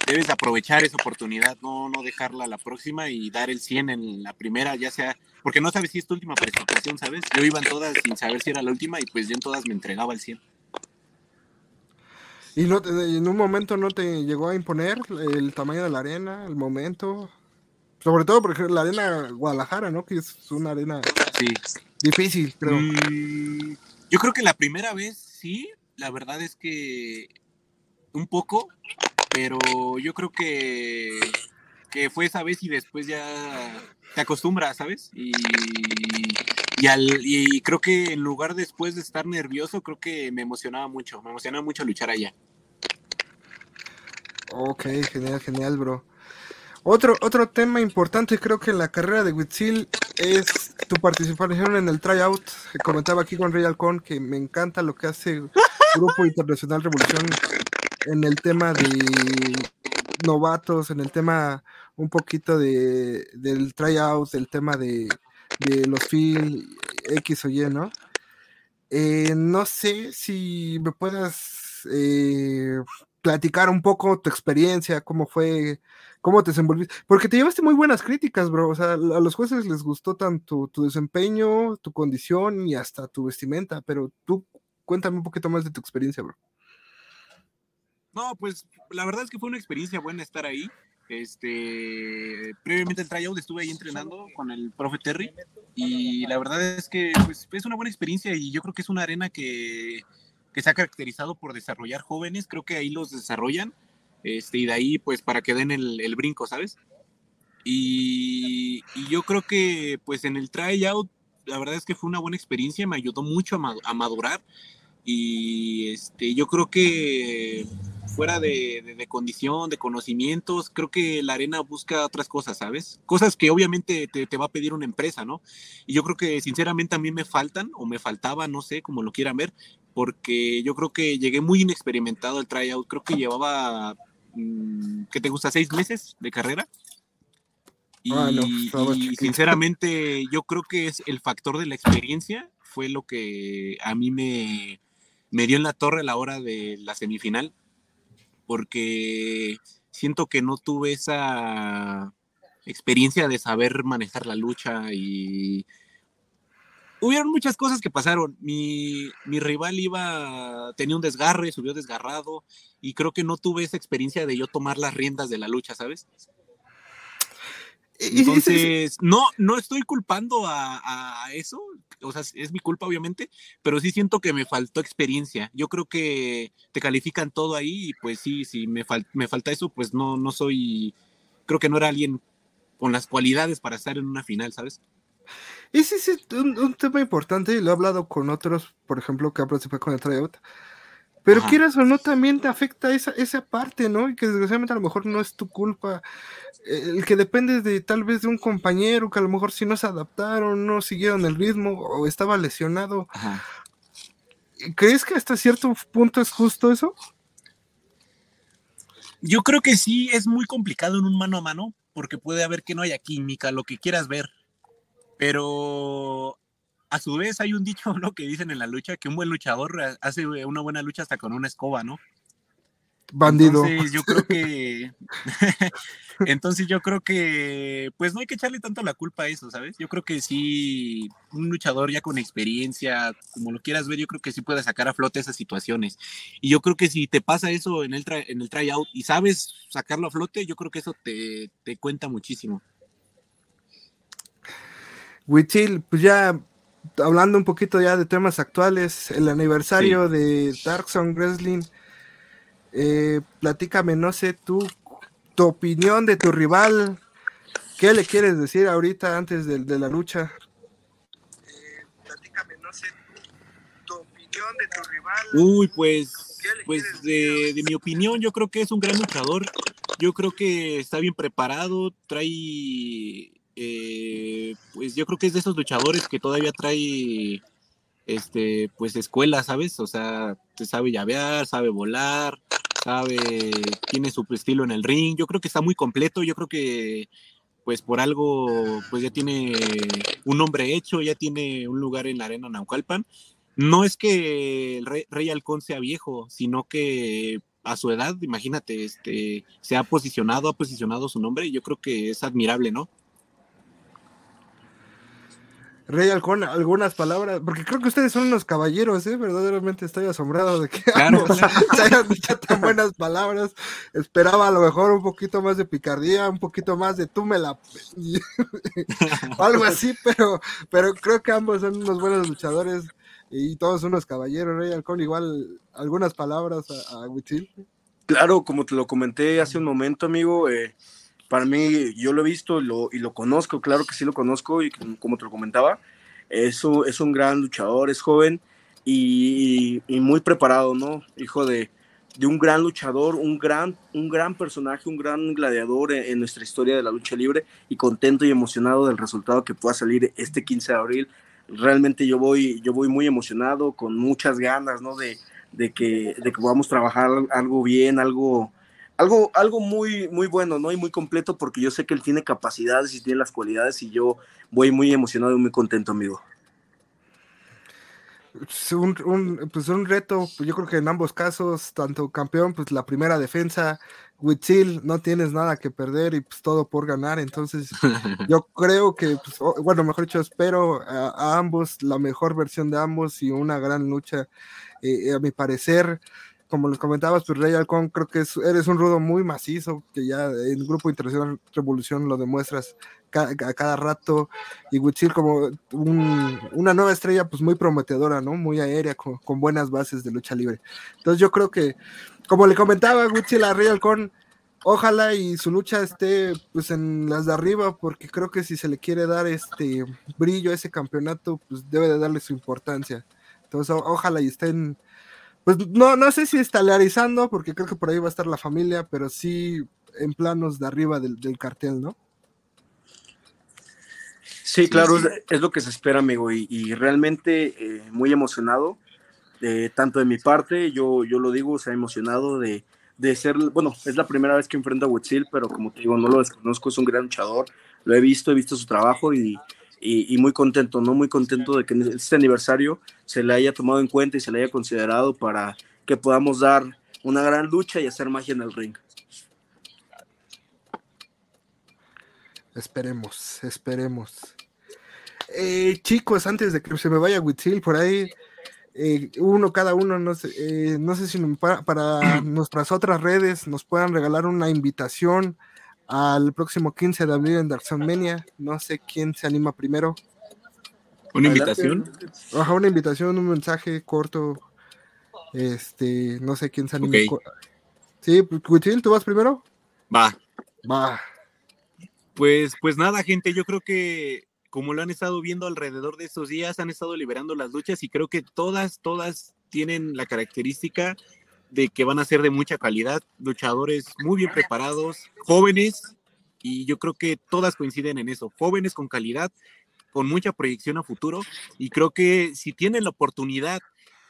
debes aprovechar esa oportunidad, no, no dejarla a la próxima y dar el 100 en la primera, ya sea, porque no sabes si es tu última presentación, ¿sabes? Yo iba en todas sin saber si era la última y pues yo en todas me entregaba el 100. ¿Y no en un momento no te llegó a imponer el tamaño de la arena, el momento? Sobre todo porque la arena Guadalajara, ¿no? Que es una arena difícil, creo. Mm, yo creo que la primera vez sí, la verdad es que un poco, pero yo creo que, que fue esa vez y después ya te acostumbras, ¿sabes? Y, y, al, y creo que en lugar después de estar nervioso, creo que me emocionaba mucho, me emocionaba mucho luchar allá. Ok, genial, genial, bro. Otro, otro tema importante creo que en la carrera de Witzil es tu participación en el tryout. Comentaba aquí con Ray Alcón que me encanta lo que hace Grupo Internacional Revolución en el tema de novatos, en el tema un poquito de, del tryout, el tema de, los fil X o Y, ¿no? Eh, no sé si me puedas eh, platicar un poco tu experiencia, cómo fue, cómo te desenvolviste, porque te llevaste muy buenas críticas, bro, o sea, a los jueces les gustó tanto tu desempeño, tu condición y hasta tu vestimenta, pero tú cuéntame un poquito más de tu experiencia, bro. No, pues la verdad es que fue una experiencia buena estar ahí. Este, previamente el tryout estuve ahí entrenando con el profe Terry y la verdad es que pues, es una buena experiencia y yo creo que es una arena que, que se ha caracterizado por desarrollar jóvenes, creo que ahí los desarrollan este, y de ahí pues para que den el, brinco, ¿sabes? Y, yo creo que pues en el tryout la verdad es que fue una buena experiencia, me ayudó mucho a, a madurar y este, yo creo que fuera de, de, condición, de conocimientos, creo que la arena busca otras cosas, ¿sabes? Cosas que obviamente te, te, va a pedir una empresa, ¿no? Y yo creo que sinceramente a mí me faltan o me faltaba, no sé, como lo quieran ver, porque yo creo que llegué muy inexperimentado al tryout, creo que llevaba, mm, ¿qué te gusta? ¿Seis meses de carrera? Y, ah, y sinceramente yo creo que es el factor de la experiencia fue lo que a mí me, me dio en la torre a la hora de la semifinal, porque siento que no tuve esa experiencia de saber manejar la lucha y hubieron muchas cosas que pasaron. Mi, mi, rival iba, tenía un desgarre, subió desgarrado y creo que no tuve esa experiencia de yo tomar las riendas de la lucha, ¿sabes? Entonces, no, no estoy culpando a, eso, o sea, es mi culpa obviamente, pero sí siento que me faltó experiencia. Yo creo que te califican todo ahí y pues sí, si me, me falta eso, pues no, no soy, creo que no era alguien con las cualidades para estar en una final, ¿sabes? Ese es un, tema importante y lo he hablado con otros, por ejemplo, que han participado con el tryout. Pero quieras o no, también te afecta esa, esa parte, ¿no? Y que desgraciadamente a lo mejor no es tu culpa. El que depende de tal vez de un compañero que a lo mejor si no se adaptaron, no siguieron el ritmo o estaba lesionado. ¿Crees que hasta cierto punto es justo eso? Yo creo que sí, es muy complicado en un mano a mano, porque puede haber que no haya química, lo que quieras ver. Pero a su vez hay un dicho, ¿no? Que dicen en la lucha que un buen luchador hace una buena lucha hasta con una escoba, ¿no? Bandido. Entonces yo creo que, *laughs* entonces yo creo que, pues no hay que echarle tanto la culpa a eso, ¿sabes? Yo creo que sí, un luchador ya con experiencia, como lo quieras ver, yo creo que sí puede sacar a flote esas situaciones. Y yo creo que si te pasa eso en el, en el tryout y sabes sacarlo a flote, yo creo que eso te, te cuenta muchísimo. Wichil, pues ya hablando un poquito ya de temas actuales, el aniversario de Dark Zone Wrestling, eh, platícame, no sé, tú, tu opinión de tu rival, ¿qué le quieres decir ahorita antes de, la lucha? Eh, platícame, no sé, tu opinión de tu rival. Uy, pues, pues de, de mi opinión, yo creo que es un gran luchador. Yo creo que está bien preparado, trae eh, pues yo creo que es de esos luchadores que todavía trae este pues escuela, ¿sabes? O sea, sabe llavear, sabe volar, sabe, tiene su estilo en el ring. Yo creo que está muy completo, yo creo que pues por algo pues ya tiene un nombre hecho, ya tiene un lugar en la arena Naucalpan. No es que el Rey, Rey Halcón sea viejo, sino que a su edad, imagínate, este, se ha posicionado, ha posicionado su nombre y yo creo que es admirable, ¿no? Rey Halcón, algunas palabras, porque creo que ustedes son unos caballeros, ¿eh? Verdaderamente estoy asombrado de que *laughs* claro, se hayan dicho tan buenas palabras. Esperaba a lo mejor un poquito más de picardía, un poquito más de tú me la... *laughs* algo así, pero, pero creo que ambos son unos buenos luchadores y todos unos caballeros. Rey Halcón, igual algunas palabras a, a Claro, como te lo comenté hace un momento, amigo, eh, para mí, yo lo he visto lo, y lo, conozco, claro que sí lo conozco y como te lo comentaba, es un, es un gran luchador, es joven y, y, muy preparado, ¿no? Hijo de, de, un gran luchador, un gran, un gran personaje, un gran gladiador en, en, nuestra historia de la lucha libre y contento y emocionado del resultado que pueda salir este 15 de abril. Realmente yo voy, yo voy muy emocionado, con muchas ganas, ¿no? De, de, que, de que podamos trabajar algo bien, algo algo, algo muy, muy bueno, ¿no? Y muy completo porque yo sé que él tiene capacidades y tiene las cualidades y yo voy muy emocionado y muy contento, amigo. Un, un, pues un reto, pues yo creo que en ambos casos, tanto campeón, pues la primera defensa, Huitzil, no tienes nada que perder y pues todo por ganar, entonces *laughs* yo creo que, pues, bueno, mejor dicho, espero a, a, ambos la mejor versión de ambos y una gran lucha, eh, a mi parecer, como les comentabas, pues Rey Halcón, creo que es, eres un rudo muy macizo, que ya en el Grupo Internacional Revolución lo demuestras a cada rato, y Huitzil como un, una nueva estrella, pues muy prometedora, ¿no? Muy aérea, con, buenas bases de lucha libre. Entonces yo creo que, como le comentaba Huitzil a Rey Halcón, ojalá y su lucha esté pues en las de arriba, porque creo que si se le quiere dar este brillo a ese campeonato, pues debe de darle su importancia. Entonces, ojalá y estén pues no, no sé si estelarizando, porque creo que por ahí va a estar la familia, pero sí en planos de arriba del, del cartel, ¿no? Sí, claro, sí. Es, es, lo que se espera, amigo, y, y realmente eh, muy emocionado, eh, tanto de mi parte, yo, yo lo digo, o sea, emocionado de, de ser, bueno, es la primera vez que enfrento a Huitzil, pero como te digo, no lo desconozco, es un gran luchador, lo he visto, he visto su trabajo y, y, y, muy contento, ¿no? Muy contento de que en este aniversario se le haya tomado en cuenta y se le haya considerado para que podamos dar una gran lucha y hacer magia en el ring. Esperemos, esperemos. Eh, chicos, antes de que se me vaya Huitzil, por ahí, eh, uno cada uno, no sé, eh, no sé si para, para *clears throat* nuestras otras redes nos puedan regalar una invitación al próximo 15 de abril en Darksonmania. No sé quién se anima primero. ¿Una invitación? Ajá, una invitación, un mensaje corto. Este, no sé quién se anima. Okay. Sí, Cuchil, ¿tú vas primero? Va. Va. Pues, pues nada, gente, yo creo que como lo han estado viendo alrededor de estos días, han estado liberando las luchas y creo que todas, todas tienen la característica de que van a ser de mucha calidad, luchadores muy bien preparados, jóvenes, y yo creo que todas coinciden en eso, jóvenes con calidad, con mucha proyección a futuro, y creo que si tienen la oportunidad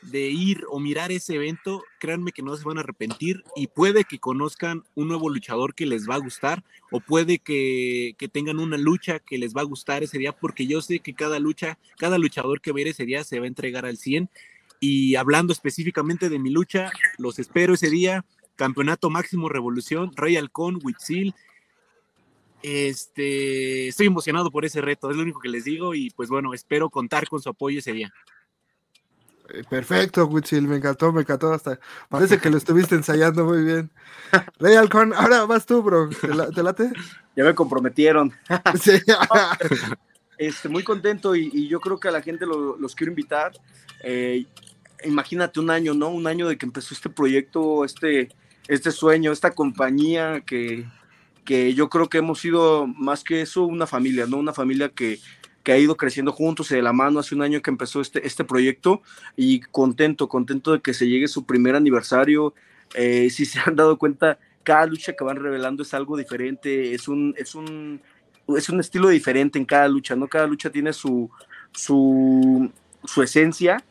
de ir o mirar ese evento, créanme que no se van a arrepentir y puede que conozcan un nuevo luchador que les va a gustar o puede que, que, tengan una lucha que les va a gustar ese día porque yo sé que cada lucha, cada luchador que ver ese día se va a entregar al 100 y hablando específicamente de mi lucha, los espero ese día. Campeonato Máximo Revolución, Rey Halcón, Huitzil. Este, estoy emocionado por ese reto, es lo único que les digo y pues bueno, espero contar con su apoyo ese día. Eh, perfecto, Huitzil, me encantó, me encantó hasta. Parece que lo estuviste ensayando muy bien. Rey Halcón, ahora vas tú, bro. ¿Te, la, te late? Ya me comprometieron. *laughs* sí. este, muy contento y, y, yo creo que a la gente lo, los quiero invitar. Eh, imagínate un año, ¿no? Un año de que empezó este proyecto, este, este sueño, esta compañía que, que yo creo que hemos sido más que eso una familia, ¿no? Una familia que, que ha ido creciendo juntos y de la mano hace un año que empezó este, este proyecto y contento, contento de que se llegue su primer aniversario. Eh, si se han dado cuenta, cada lucha que van revelando es algo diferente, es un, es un, es un estilo diferente en cada lucha, ¿no? Cada lucha tiene su, su, su esencia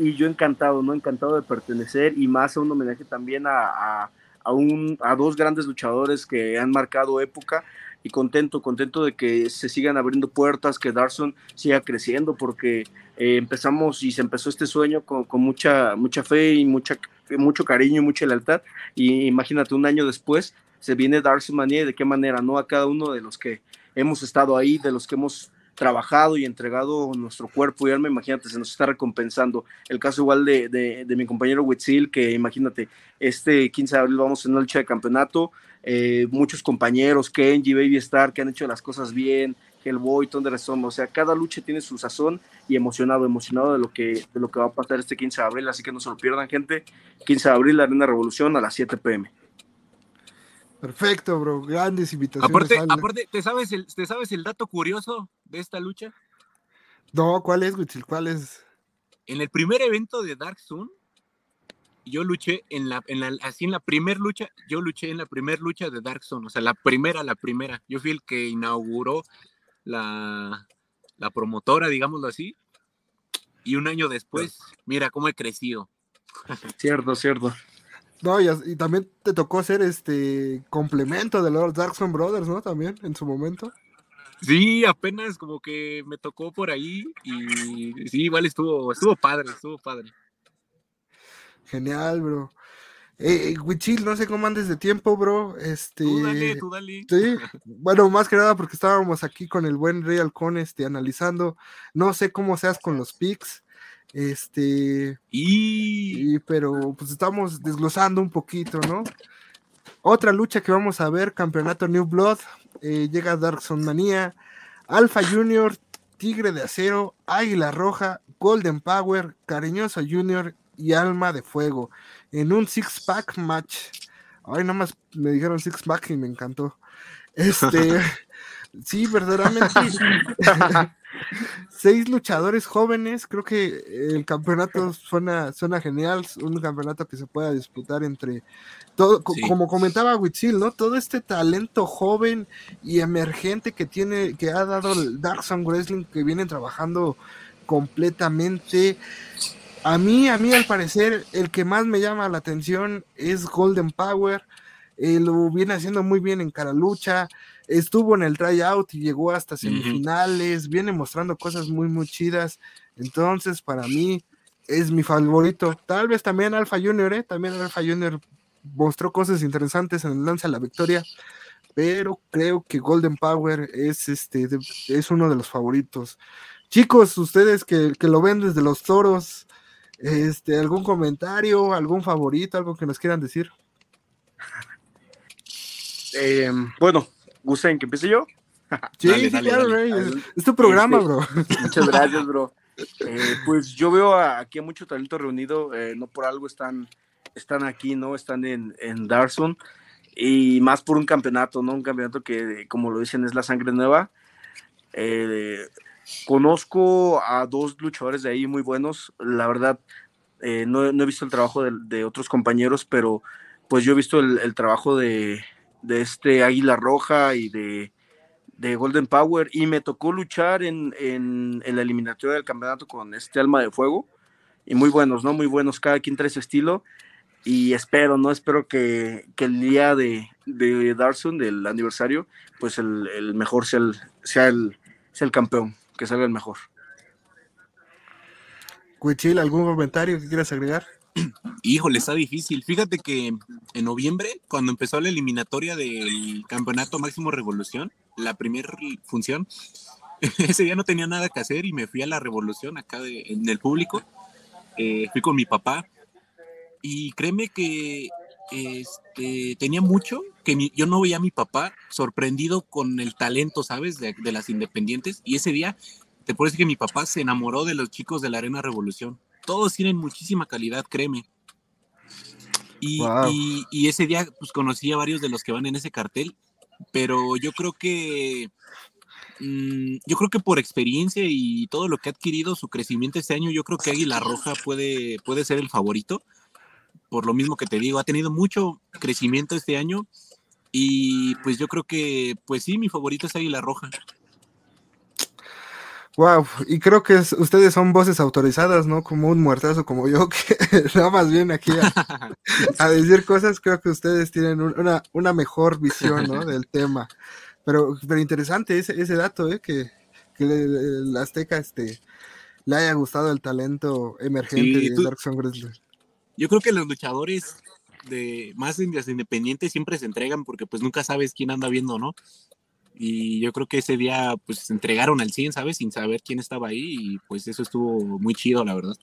y yo encantado, ¿no? Encantado de pertenecer y más a un homenaje también a, a, un, a dos grandes luchadores que han marcado época y contento, contento de que se sigan abriendo puertas, que Darson siga creciendo porque eh, empezamos y se empezó este sueño con, con, mucha, mucha fe y mucha, mucho cariño y mucha lealtad y imagínate un año después se viene Darson Manía y de qué manera, ¿no? A cada uno de los que hemos estado ahí, de los que hemos trabajado y entregado nuestro cuerpo y alma, imagínate, se nos está recompensando. El caso igual de, de, mi compañero Huitzil, que imagínate, este 15 de abril vamos en una lucha de campeonato, eh, muchos compañeros, Kenji, Baby Star, que han hecho las cosas bien, Hellboy, Thunder Storm, o sea, cada lucha tiene su sazón y emocionado, emocionado de lo que, de lo que va a pasar este 15 de abril, así que no se lo pierdan, gente. 15 de abril, la Arena Revolución a las 7 pm. Perfecto, bro. Grandes invitaciones. Aparte, aparte ¿te, sabes el, ¿te sabes el dato curioso de esta lucha? No, ¿cuál es, Wichil? ¿Cuál es? En el primer evento de Dark Zone, yo luché en la, en la, así en la primer lucha, yo luché en la primer lucha de Dark Zone, o sea, la primera, la primera. Yo fui el que inauguró la, la promotora, digámoslo así. Y un año después, mira cómo he crecido. Cierto, cierto. No, y, también te tocó ser este complemento de los Darkson Brothers, ¿no? También en su momento. Sí, apenas como que me tocó por ahí y sí, igual estuvo, estuvo padre, estuvo padre. Genial, bro. Eh, Wichil, no sé cómo andes de tiempo, bro. Este, tú dale, tú dale. Sí, bueno, más que nada porque estábamos aquí con el buen Rey Halcón, este, analizando. No sé cómo seas con los picks. Este. Y... pero pues estamos desglosando un poquito, ¿no? Otra lucha que vamos a ver, campeonato New Blood, eh, llega Darkson Manía, Alpha Junior, Tigre de Acero, Águila Roja, Golden Power, Cariñoso Junior y Alma de Fuego, en un six pack match. Ay, nada más me dijeron six pack y me encantó. Este, *laughs* sí, verdaderamente. *laughs* Seis luchadores jóvenes, creo que el campeonato suena, suena genial, un campeonato que se pueda disputar entre todo, como comentaba Witzil, ¿no? Todo este talento joven y emergente que tiene, que ha dado el Dark Sun Wrestling, que vienen trabajando completamente. A mí, a mí al parecer, el que más me llama la atención es Golden Power. lo viene haciendo muy bien en cara lucha estuvo en el tryout y llegó hasta semifinales, viene mostrando cosas muy, muy chidas. Entonces, para mí, es mi favorito. Tal vez también Alpha Junior, ¿eh? También Alpha Junior mostró cosas interesantes en el lance a la victoria, pero creo que Golden Power es, este, es uno de los favoritos. Chicos, ustedes que, lo ven desde los toros, este, ¿algún comentario, algún favorito, algo que nos quieran decir? Eh, bueno, ¿Gusten que empiece yo? Sí, sí, claro, Es, tu programa, este, bro. *laughs* Muchas gracias, bro. *laughs* Eh, pues yo veo aquí a mucho talento reunido, eh, no por algo están, están aquí, ¿no? Están en, en Darson y más por un campeonato, ¿no? Un campeonato que, como lo dicen, es la sangre nueva. Eh, conozco a dos luchadores de ahí muy buenos, la verdad, no, he visto el trabajo de, otros compañeros, pero pues yo he visto el trabajo de, de este Águila Roja y de, Golden Power y me tocó luchar en, en, la eliminatoria del campeonato con este Alma de Fuego y muy buenos, ¿no? Muy buenos, cada quien trae su estilo y espero, ¿no? Espero que, el día de, de Darson, del aniversario, pues el, mejor sea el, sea, el, sea el campeón, que salga el mejor. Cuichil, ¿algún comentario que quieras agregar? Híjole, está difícil. Fíjate que en noviembre, cuando empezó la eliminatoria del Campeonato Máximo Revolución, la primera función, *laughs* ese día no tenía nada que hacer y me fui a la Revolución acá en el público. Eh, fui con mi papá y créeme que este, tenía mucho que yo no veía a mi papá sorprendido con el talento, ¿sabes? De, de las independientes. Y ese día, te puedo decir que mi papá se enamoró de los chicos de la Arena Revolución todos tienen muchísima calidad, créeme. Y, ese día pues conocí a varios de los que van en ese cartel, pero yo creo que mm, yo creo que por experiencia y todo lo que ha adquirido su crecimiento este año, yo creo que Águila Roja puede, puede ser el favorito. Por lo mismo que te digo, ha tenido mucho crecimiento este año y pues yo creo que pues sí, mi favorito es Águila Roja. Wow, y creo que ustedes son voces autorizadas, ¿no? Como un muertazo como yo, *laughs* que nada más viene aquí *laughs* a, decir cosas. Creo que ustedes tienen una, una mejor visión, ¿no? Del *laughs* tema. Pero, pero interesante ese, ese dato, ¿eh? Que, que el, Azteca este, le haya gustado el talento emergente de Dark Yo creo que los luchadores de más independientes siempre se entregan porque pues nunca sabes quién anda viendo, ¿no? Y yo creo que ese día pues se entregaron al 100, ¿sabes? Sin saber quién estaba ahí y pues eso estuvo muy chido, la verdad.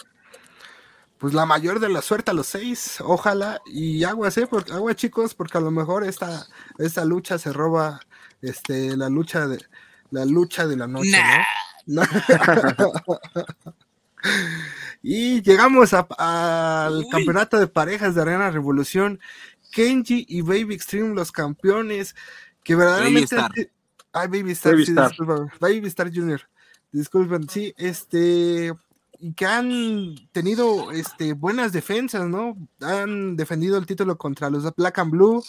Pues la mayor de la suerte a los seis, ojalá, y aguas, ¿eh? Porque, agua chicos, porque a lo mejor esta, esta lucha se roba este, la lucha de la lucha de la noche, ¿no? *laughs* y llegamos al campeonato de parejas de Arena Revolución. Kenji y Baby Extreme, los campeones, que verdaderamente. Ay, Baby Star, Baby, Star. Baby Star Junior. Disculpen, sí, este. Y que han tenido este, buenas defensas, ¿no? Han defendido el título contra los Black and Blue,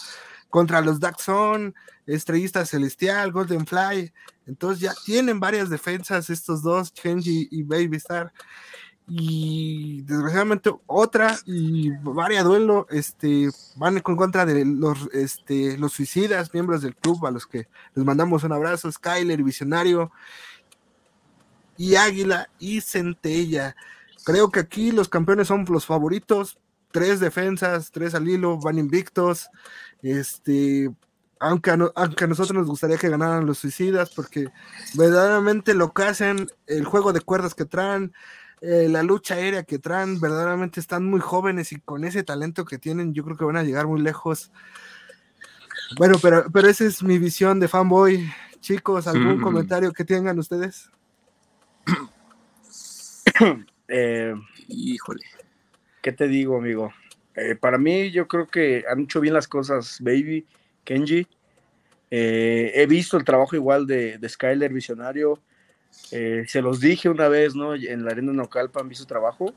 contra los Daxon, Estrellista Celestial, Golden Fly. Entonces ya tienen varias defensas estos dos, Kenji y Baby Star y desgraciadamente otra y varias duelo este van en contra de los este los suicidas miembros del club a los que les mandamos un abrazo Skyler Visionario y Águila y Centella. Creo que aquí los campeones son los favoritos tres defensas tres al hilo van invictos este aunque a, aunque a nosotros nos gustaría que ganaran los suicidas porque verdaderamente lo que hacen el juego de cuerdas que traen eh, la lucha aérea que traen, verdaderamente están muy jóvenes y con ese talento que tienen, yo creo que van a llegar muy lejos. Bueno, pero, pero esa es mi visión de fanboy. Chicos, ¿algún comentario que tengan ustedes? *coughs* Eh, Híjole. ¿Qué te digo, amigo? Eh, para mí, yo creo que han hecho bien las cosas, Baby, Kenji. he visto el trabajo igual de, de Skyler Visionario. Eh, se los dije una vez, ¿no? En la arena Nocalpan vi su trabajo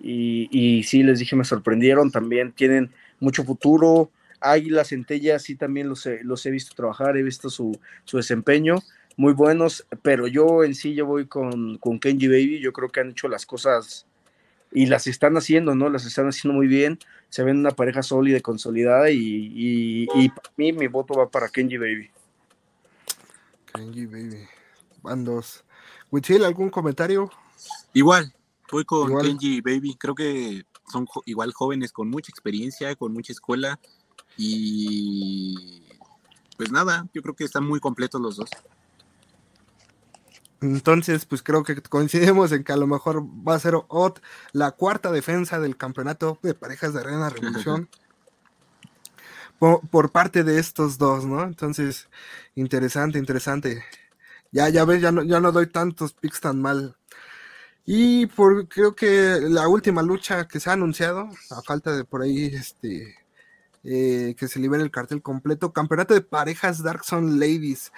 y, y sí, les dije, me sorprendieron también, tienen mucho futuro. Águila, Centella, sí también los he, los he visto trabajar, he visto su, su, desempeño, muy buenos, pero yo en sí yo voy con, con Kenji Baby, yo creo que han hecho las cosas y las están haciendo, ¿no? Las están haciendo muy bien, se ven una pareja sólida y consolidada y, y, y para mí mi voto va para. Kenji Baby van dos. Wichil, ¿algún comentario? Igual, voy con Kenji Baby. Creo que son igual jóvenes con mucha experiencia, con mucha escuela. Y pues nada, yo creo que están muy completos los dos. Entonces, pues creo que coincidimos en que a lo mejor va a ser OT la cuarta defensa del campeonato de parejas de Arena Revolución. *laughs* por, por, parte de estos dos, ¿no? Entonces, interesante, interesante. Ya, ya ves, ya no, ya no doy tantos picks tan mal. Y por creo que la última lucha que se ha anunciado, a falta de por ahí este eh, que se libere el cartel completo, campeonato de parejas Dark Zone Ladies.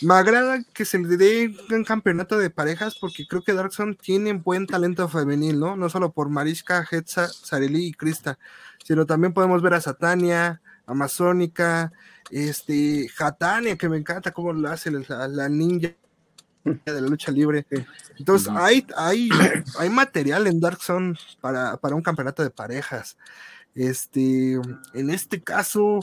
Me agrada que se le dé un campeonato de parejas porque creo que Dark Zone tiene buen talento femenil, ¿no? No solo por Mariska, Hetza, Sareli y Krista, sino también podemos ver a Satania, Amazónica, este, Hatania, que me encanta cómo lo hace la, ninja de la lucha libre. Entonces, hay, hay, hay material en Dark Zone para, para, un campeonato de parejas. Este, en este caso,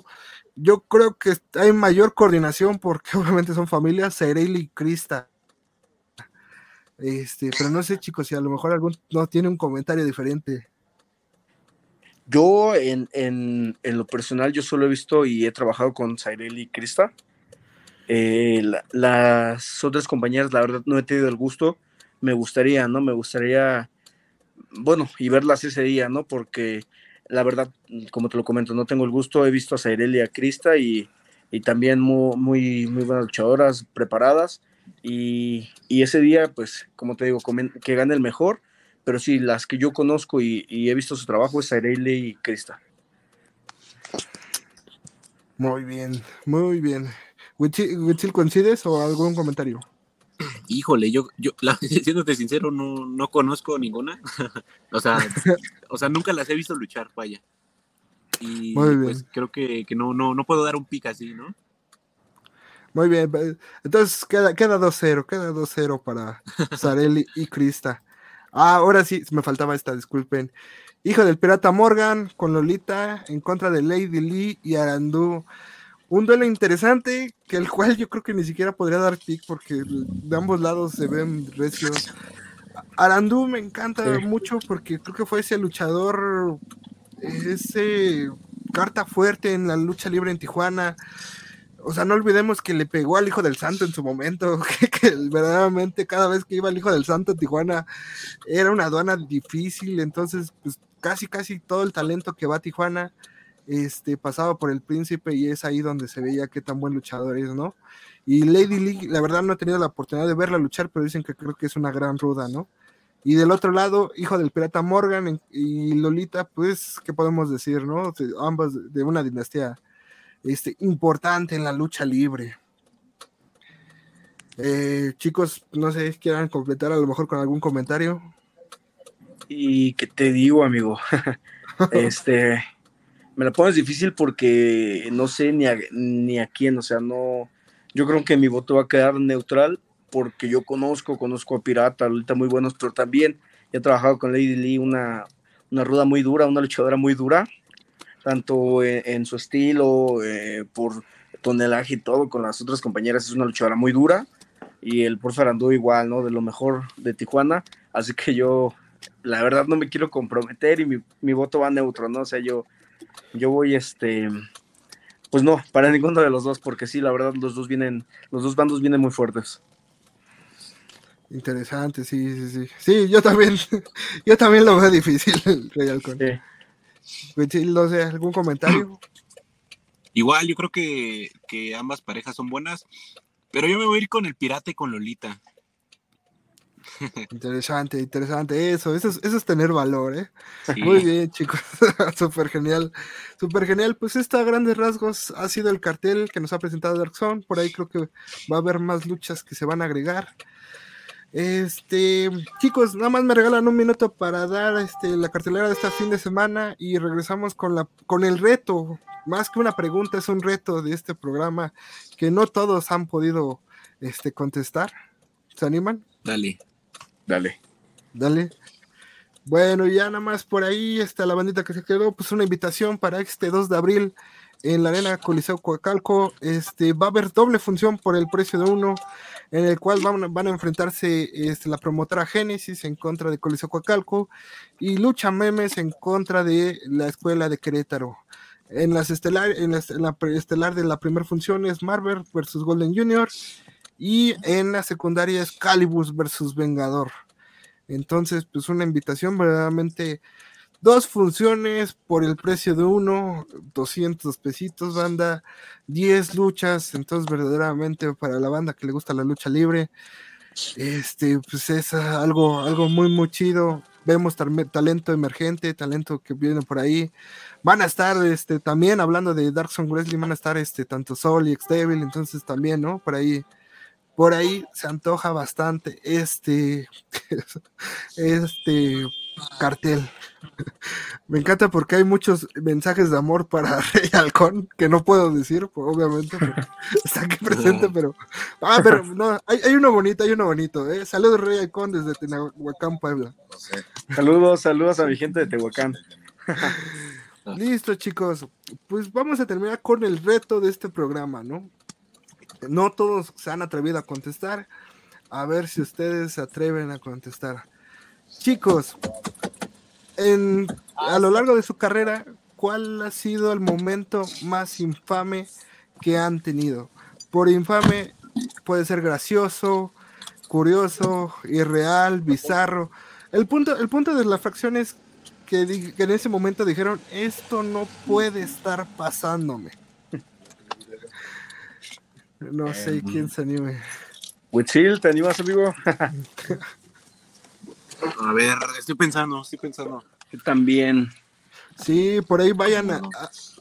yo creo que hay mayor coordinación porque *laughs* obviamente son familias, Sereli y Krista. Este, pero no sé, chicos, si a lo mejor algún no tiene un comentario diferente. Yo, en, en, en, lo personal, yo solo he visto y he trabajado con Cyril y Krista. Eh, las otras compañeras, la verdad, no he tenido el gusto. Me gustaría, ¿no? Me gustaría, bueno, y verlas ese día, ¿no? Porque la verdad, como te lo comento, no tengo el gusto. He visto a Cyril y a Krista y, y también muy, muy, muy buenas luchadoras, preparadas. Y, y, ese día, pues, como te digo, que gane el mejor pero sí, las que yo conozco y, he visto su trabajo es Areile y Krista. Muy bien, muy bien. ¿Wichil coincides o algún comentario? Híjole, yo, yo *laughs* siéndote sincero, no, no conozco ninguna. *laughs* o, sea, *laughs* o sea, nunca las he visto luchar, vaya. Y pues creo que, que, no, no, no puedo dar un pick así, ¿no? Muy bien, entonces queda, queda 2-0, queda 2-0 para Sarelli y Krista. Ah, ahora sí, me faltaba esta, disculpen. Hijo del pirata Morgan con Lolita en contra de Lady Lee y Arandú. Un duelo interesante, que el cual yo creo que ni siquiera podría dar pick porque de ambos lados se ven recios. Arandú me encanta mucho porque creo que fue ese luchador, ese carta fuerte en la lucha libre en Tijuana o sea, no olvidemos que le pegó al Hijo del Santo en su momento, *laughs* que, verdaderamente cada vez que iba el Hijo del Santo a Tijuana era una aduana difícil, entonces pues casi casi todo el talento que va a Tijuana este, pasaba por el príncipe y es ahí donde se veía qué tan buen luchador es, ¿no? Y Lady Lee, la verdad no he tenido la oportunidad de verla luchar, pero dicen que creo que es una gran ruda, ¿no? Y del otro lado, hijo del pirata Morgan y Lolita, pues, ¿qué podemos decir, no? ambas de una dinastía este, importante en la lucha libre. Eh, chicos, no sé, quieran completar a lo mejor con algún comentario. Y que te digo, amigo, *laughs* este, me la pones difícil porque no sé ni a, ni a quién, o sea, no, yo creo que mi voto va a quedar neutral porque yo conozco, conozco a Pirata, ahorita muy buenos, pero también he trabajado con Lady Lee, una, una ruda muy dura, una luchadora muy dura, tanto en, su estilo, eh, por tonelaje y todo, con las otras compañeras, es una luchadora muy dura. Y el por Farandú igual, ¿no? De lo mejor de Tijuana. Así que yo, la verdad, no me quiero comprometer y mi, mi voto va neutro, ¿no? O sea, yo, yo voy, este, pues no, para ninguno de los dos, porque sí, la verdad, los dos vienen, los dos bandos vienen muy fuertes. Interesante, sí, sí, sí. Sí, yo también, *laughs* yo también lo veo difícil, *laughs* Rey Halcón. Sí no sé, ¿algún comentario? *clears throat* Igual, yo creo que, ambas parejas son buenas, pero yo me voy a ir con el pirata y con Lolita. *laughs* Interesante, interesante. Eso, eso es, eso es tener valor, ¿eh? Muy bien, chicos. *laughs* súper genial. Súper genial. Pues esta a grandes rasgos ha sido el cartel que nos ha presentado Dark Zone. Por ahí creo que va a haber más luchas que se van a agregar. Este, chicos, nada más me regalan un minuto para dar este, la cartelera de este fin de semana y regresamos con, la, con el reto. Más que una pregunta, es un reto de este programa que no todos han podido este, contestar. ¿Se animan? Dale. Dale. Dale. Bueno, ya nada más por ahí está la bandita que se quedó, pues una invitación para este 2 de abril en la Arena Coliseo Coacalco. Este, va a haber doble función por el precio de uno en el cual van, a enfrentarse este, la promotora Génesis en contra de Coliseo Coacalco y Lucha Memes en contra de la Escuela de Querétaro. En, las estelar, en, la, estelar de la primera función es Marvel versus Golden Junior y en la secundaria es Calibus versus Vengador. Entonces, pues una invitación verdaderamente Dos funciones por el precio de uno, 200 pesitos, banda, 10 luchas, entonces verdaderamente para la banda que le gusta la lucha libre, este, pues es algo, algo muy, muy chido. Vemos talento emergente, talento que viene por ahí. Van a estar, este, también hablando de Dark Sun Wrestling, van a estar, este, tanto Soul y X-Devil, entonces también, ¿no? Por ahí, por ahí se antoja bastante este, *laughs* este cartel. *laughs* Me encanta porque hay muchos mensajes de amor para *laughs* Rey Halcón, que no puedo decir, pues, obviamente, está aquí presente, pero. Ah, pero no, hay, uno bonito, hay uno bonito, ¿eh? Saludos, Rey Halcón, desde Tehuacán, Puebla. Saludos, saludos a mi gente de Tehuacán. Listo, chicos. Pues vamos a terminar con el reto de este programa, ¿no? No todos se han atrevido a contestar. A ver si ustedes se atreven a contestar. Chicos, en, a lo largo de su carrera, ¿cuál ha sido el momento más infame que han tenido? Por infame puede ser gracioso, curioso, irreal, bizarro. El punto, el punto de la fracción es que, en ese momento dijeron, esto no puede estar pasándome. No sé em, quién se anime. Wichil, ¿te animas, amigo? A ver, estoy pensando, estoy pensando. también. Sí, por ahí vayan a,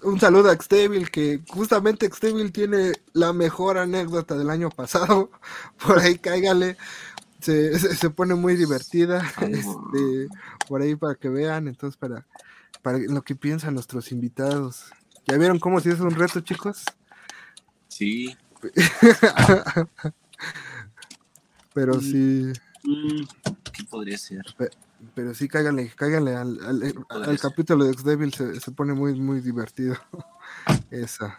un saludo a Xtevil, que justamente Xtevil tiene la mejor anécdota del año pasado. *laughs* Por ahí cáigale. Se, se, pone muy divertida. Este, por ahí para que vean, entonces para, para lo que piensan nuestros invitados. ¿Ya vieron cómo si es un reto, chicos? Sí. *laughs* Pero sí. Mm, ¿Qué podría ser? Pero, sí, cáiganle, cáiganle al, al, capítulo de X-Devil, se, se, pone muy, muy divertido. *laughs* Esa.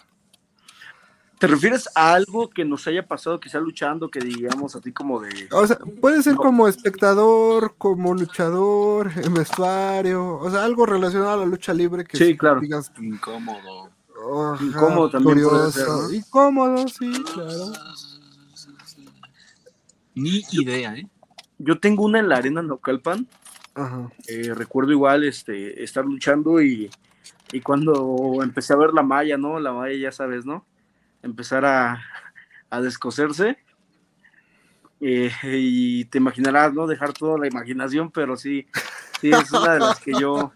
¿Te refieres a algo que nos haya pasado quizá luchando, que digamos así como de... O sea, puede ser como espectador, como luchador, en vestuario, o sea, algo relacionado a la lucha libre que sí, claro. incómodo. Incómodo también puede ser, ¿no? Incómodo, sí, claro. Ni idea, ¿eh? Yo tengo una en la arena Naucalpan. Ajá. eh, recuerdo igual este, estar luchando y, y cuando empecé a ver la malla, ¿no? La malla, ya sabes, ¿no? Empezar a, a descoserse. eh, y te imaginarás, ¿no? Dejar toda la imaginación, pero sí, sí, es una de las que yo,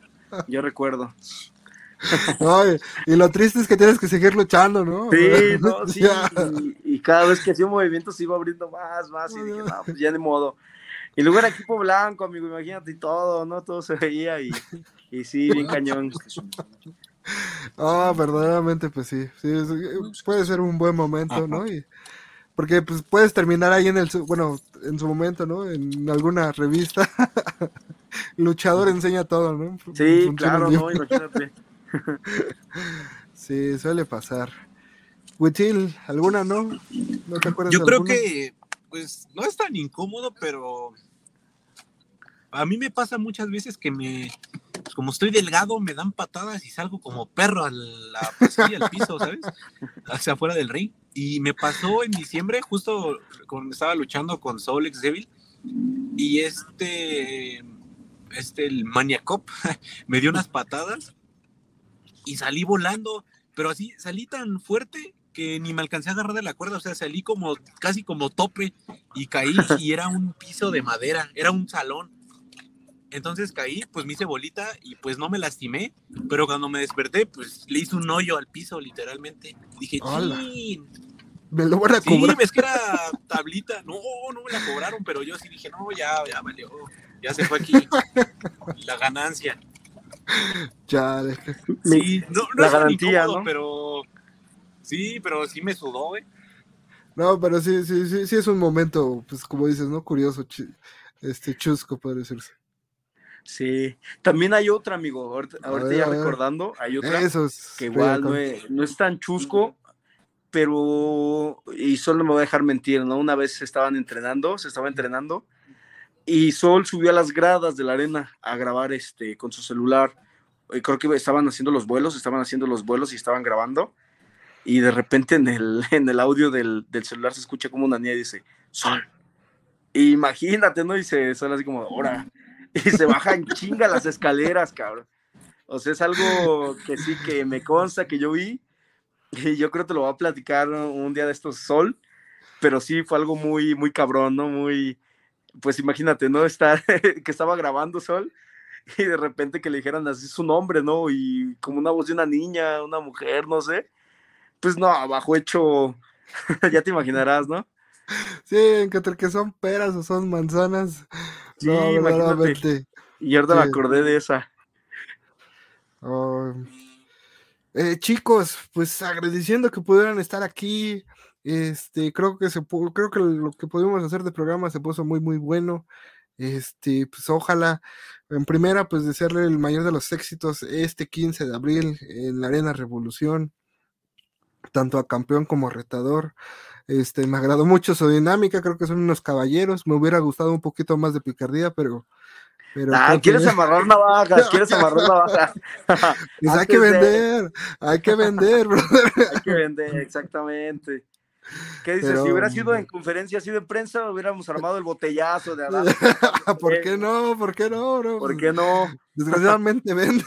yo recuerdo. Y lo triste es que tienes que seguir luchando, ¿no? Sí, *laughs* no, sí. Y, y cada vez que hacía un movimiento se iba abriendo más, más. Y dije, no, pues ya de modo. Y luego era equipo blanco, amigo, imagínate y todo, ¿no? Todo se veía y, y sí, bien cañón. Ah, verdaderamente, pues sí, sí, es- puede ser un buen momento, ¿no? Y, porque pues puedes terminar ahí en el, su- bueno, en su momento, ¿no? En alguna revista. *laughs* Luchador enseña todo, ¿no? Sí, Funciona claro, bien. ¿no? Imagínate. *laughs* Sí, suele pasar. Huichil, ¿alguna no? ¿No te acuerdas Yo creo alguna? que, pues, no es tan incómodo, pero a mí me pasa muchas veces que me, pues, como estoy delgado, me dan patadas y salgo como perro a la, pues, sí, al piso, ¿sabes? *laughs* Hacia afuera del ring. Y me pasó en diciembre, justo cuando estaba luchando con Soul X Devil, y este, este, el Maniacop, *laughs* me dio unas patadas y salí volando, pero así salí tan fuerte que ni me alcancé a agarrar de la cuerda, o sea, salí como casi como tope y caí *laughs* y era un piso de madera, era un salón. Entonces caí, pues me hice bolita y pues no me lastimé, pero cuando me desperté, pues le hice un hoyo al piso literalmente. Dije. "Chin". Me lo van a Sí, cobrar. ves que era tablita. No, no me la cobraron, pero yo sí dije, no, ya, ya valió. Ya se fue aquí *laughs* la ganancia. Ya, Sí, no, no la es tan garantía, incómodo, ¿no? pero sí, pero sí me sudó, güey. No, pero sí, sí, sí, sí es un momento, pues como dices, ¿no? Curioso, este, chusco, puede decirse. Sí. También hay otra, amigo. Ahorita, ya recordando, hay otra que igual no es, no es tan chusco, pero y solo me voy a dejar mentir, ¿no? Una vez estaban entrenando, se estaba entrenando y Sol subió a las gradas de la arena a grabar este con su celular. Y creo que estaban haciendo los vuelos, estaban haciendo los vuelos y estaban grabando. Y de repente en el, *laughs* en el audio del, del celular se escucha como una niña dice, Sol. Imagínate, ¿no? Y se Sol así como, ahora. Y se baja en chinga las escaleras, cabrón. O sea, es algo que sí que me consta que yo vi. Y yo creo que te lo voy a platicar un día de estos Sol. Pero sí fue algo muy, muy cabrón, ¿no? Muy, pues imagínate, ¿no? Estar, *laughs* que estaba grabando Sol y de repente que le dijeran así su nombre, ¿no? Y como una voz de una niña, una mujer, no sé. Pues no, abajo hecho, *laughs* ya te imaginarás, ¿no? Sí, en que son peras o son manzanas. Sí, no, imagínate. Y ahorita me acordé de esa. Oh, eh, chicos, pues agradeciendo que pudieran estar aquí. Este, creo que se creo que lo que pudimos hacer de programa se puso muy muy bueno. Este, pues ojalá en primera pues desearle el mayor de los éxitos este 15 de abril en la Arena Revolución, tanto a campeón como a retador. Este, me agradó mucho su dinámica, creo que son unos caballeros. Me hubiera gustado un poquito más de picardía, pero pero Ah, creo que- ¿quieres *laughs* amarrar navajas? ¿Quieres amarrar navajas? pues hay que de- vender, hay que vender, *laughs* brother. Hay que vender, exactamente. ¿Qué dices? Pero, si hubiera sido en conferencia así de prensa, hubiéramos *laughs* armado el botellazo de Adán. *laughs* ¿Por qué no? ¿Por qué no, bro? ¿Por qué no? *laughs* Desgraciadamente vende.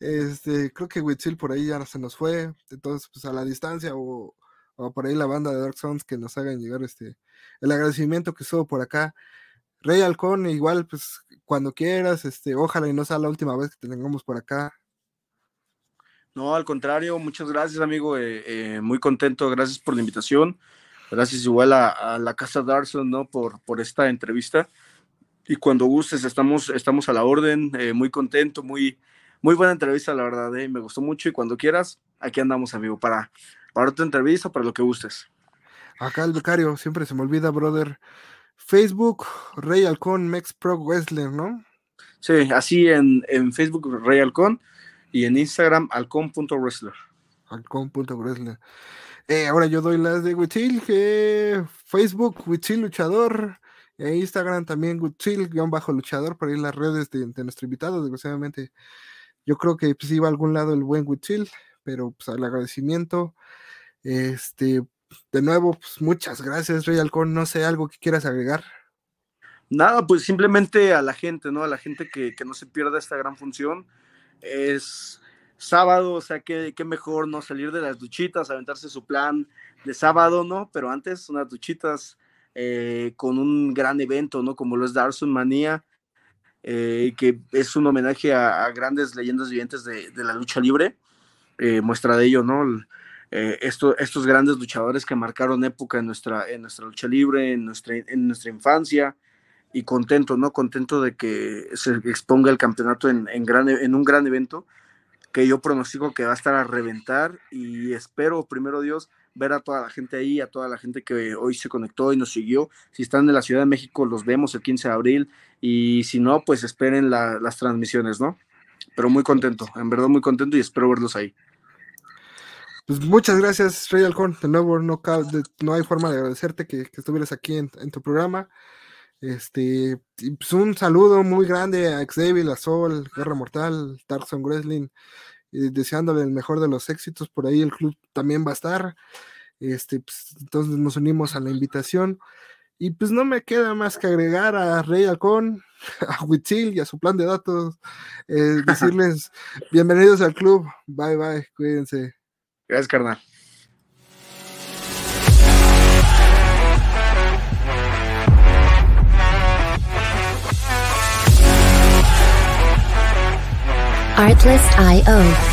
Este, creo que Huitzil por ahí ya se nos fue. Entonces, pues a la distancia o, o por ahí la banda de Dark Sons que nos hagan llegar este el agradecimiento que estuvo por acá. Rey Halcón, igual, pues cuando quieras, este, ojalá y no sea la última vez que te tengamos por acá. No, al contrario, muchas gracias, amigo. eh, eh, muy contento, gracias por la invitación. Gracias igual a, a la Casa Darson, ¿no? Por, por esta entrevista. Y cuando gustes, estamos, estamos a la orden. eh, muy contento, muy, muy buena entrevista, la verdad. eh, me gustó mucho. Y cuando quieras, aquí andamos, amigo, para, para otra entrevista, para lo que gustes. Acá el becario, siempre se me olvida, brother. Facebook, Rey Halcón, Mex Pro Wrestler, ¿no? Sí, así en, en Facebook, Rey Halcón. Y en Instagram, halcón.wrestler. Halcón.wrestler. Eh, ahora yo doy las de Witzil, que Facebook, Witzil Luchador, e Instagram también Witzil-luchador, por ahí las redes de, de nuestro invitado, desgraciadamente. Yo creo que pues iba a algún lado el buen Witzil, pero pues el agradecimiento. Este, de nuevo, pues muchas gracias, Rey Halcón. No sé, algo que quieras agregar. Nada, pues simplemente a la gente, ¿no? A la gente que, que no se pierda esta gran función. Es sábado, o sea, qué, qué mejor, ¿no? Salir de las duchitas, aventarse su plan de sábado, ¿no? Pero antes, unas duchitas eh, con un gran evento, ¿no? Como lo es Darson Manía, eh, que es un homenaje a, grandes leyendas vivientes de, de la lucha libre. Eh, muestra de ello, ¿no? Esto, estos grandes luchadores que marcaron época en nuestra, en nuestra lucha libre, en nuestra, en nuestra infancia, y contento, ¿no? Contento de que se exponga el campeonato en, en, gran, en un gran evento que yo pronostico que va a estar a reventar y espero, primero Dios, ver a toda la gente ahí, a toda la gente que hoy se conectó y nos siguió. Si están en la Ciudad de México, los vemos el 15 de abril y si no, pues esperen las transmisiones, ¿no? Pero muy contento, en verdad muy contento y espero verlos ahí. Pues muchas gracias, Rey Alcón. De nuevo, no, no hay forma de agradecerte que, estuvieras aquí en, tu programa. Este, pues un saludo muy grande a Xavier, a Sol, Guerra Mortal, Darkson Wrestling, deseándole el mejor de los éxitos. Por ahí el club también va a estar. Este, pues, entonces nos unimos a la invitación. Y pues no me queda más que agregar a Rey Halcón, *laughs* a Huitzil y a su plan de datos, eh, *laughs* decirles bienvenidos al club. Bye bye, cuídense. Gracias, carnal. Artlist.io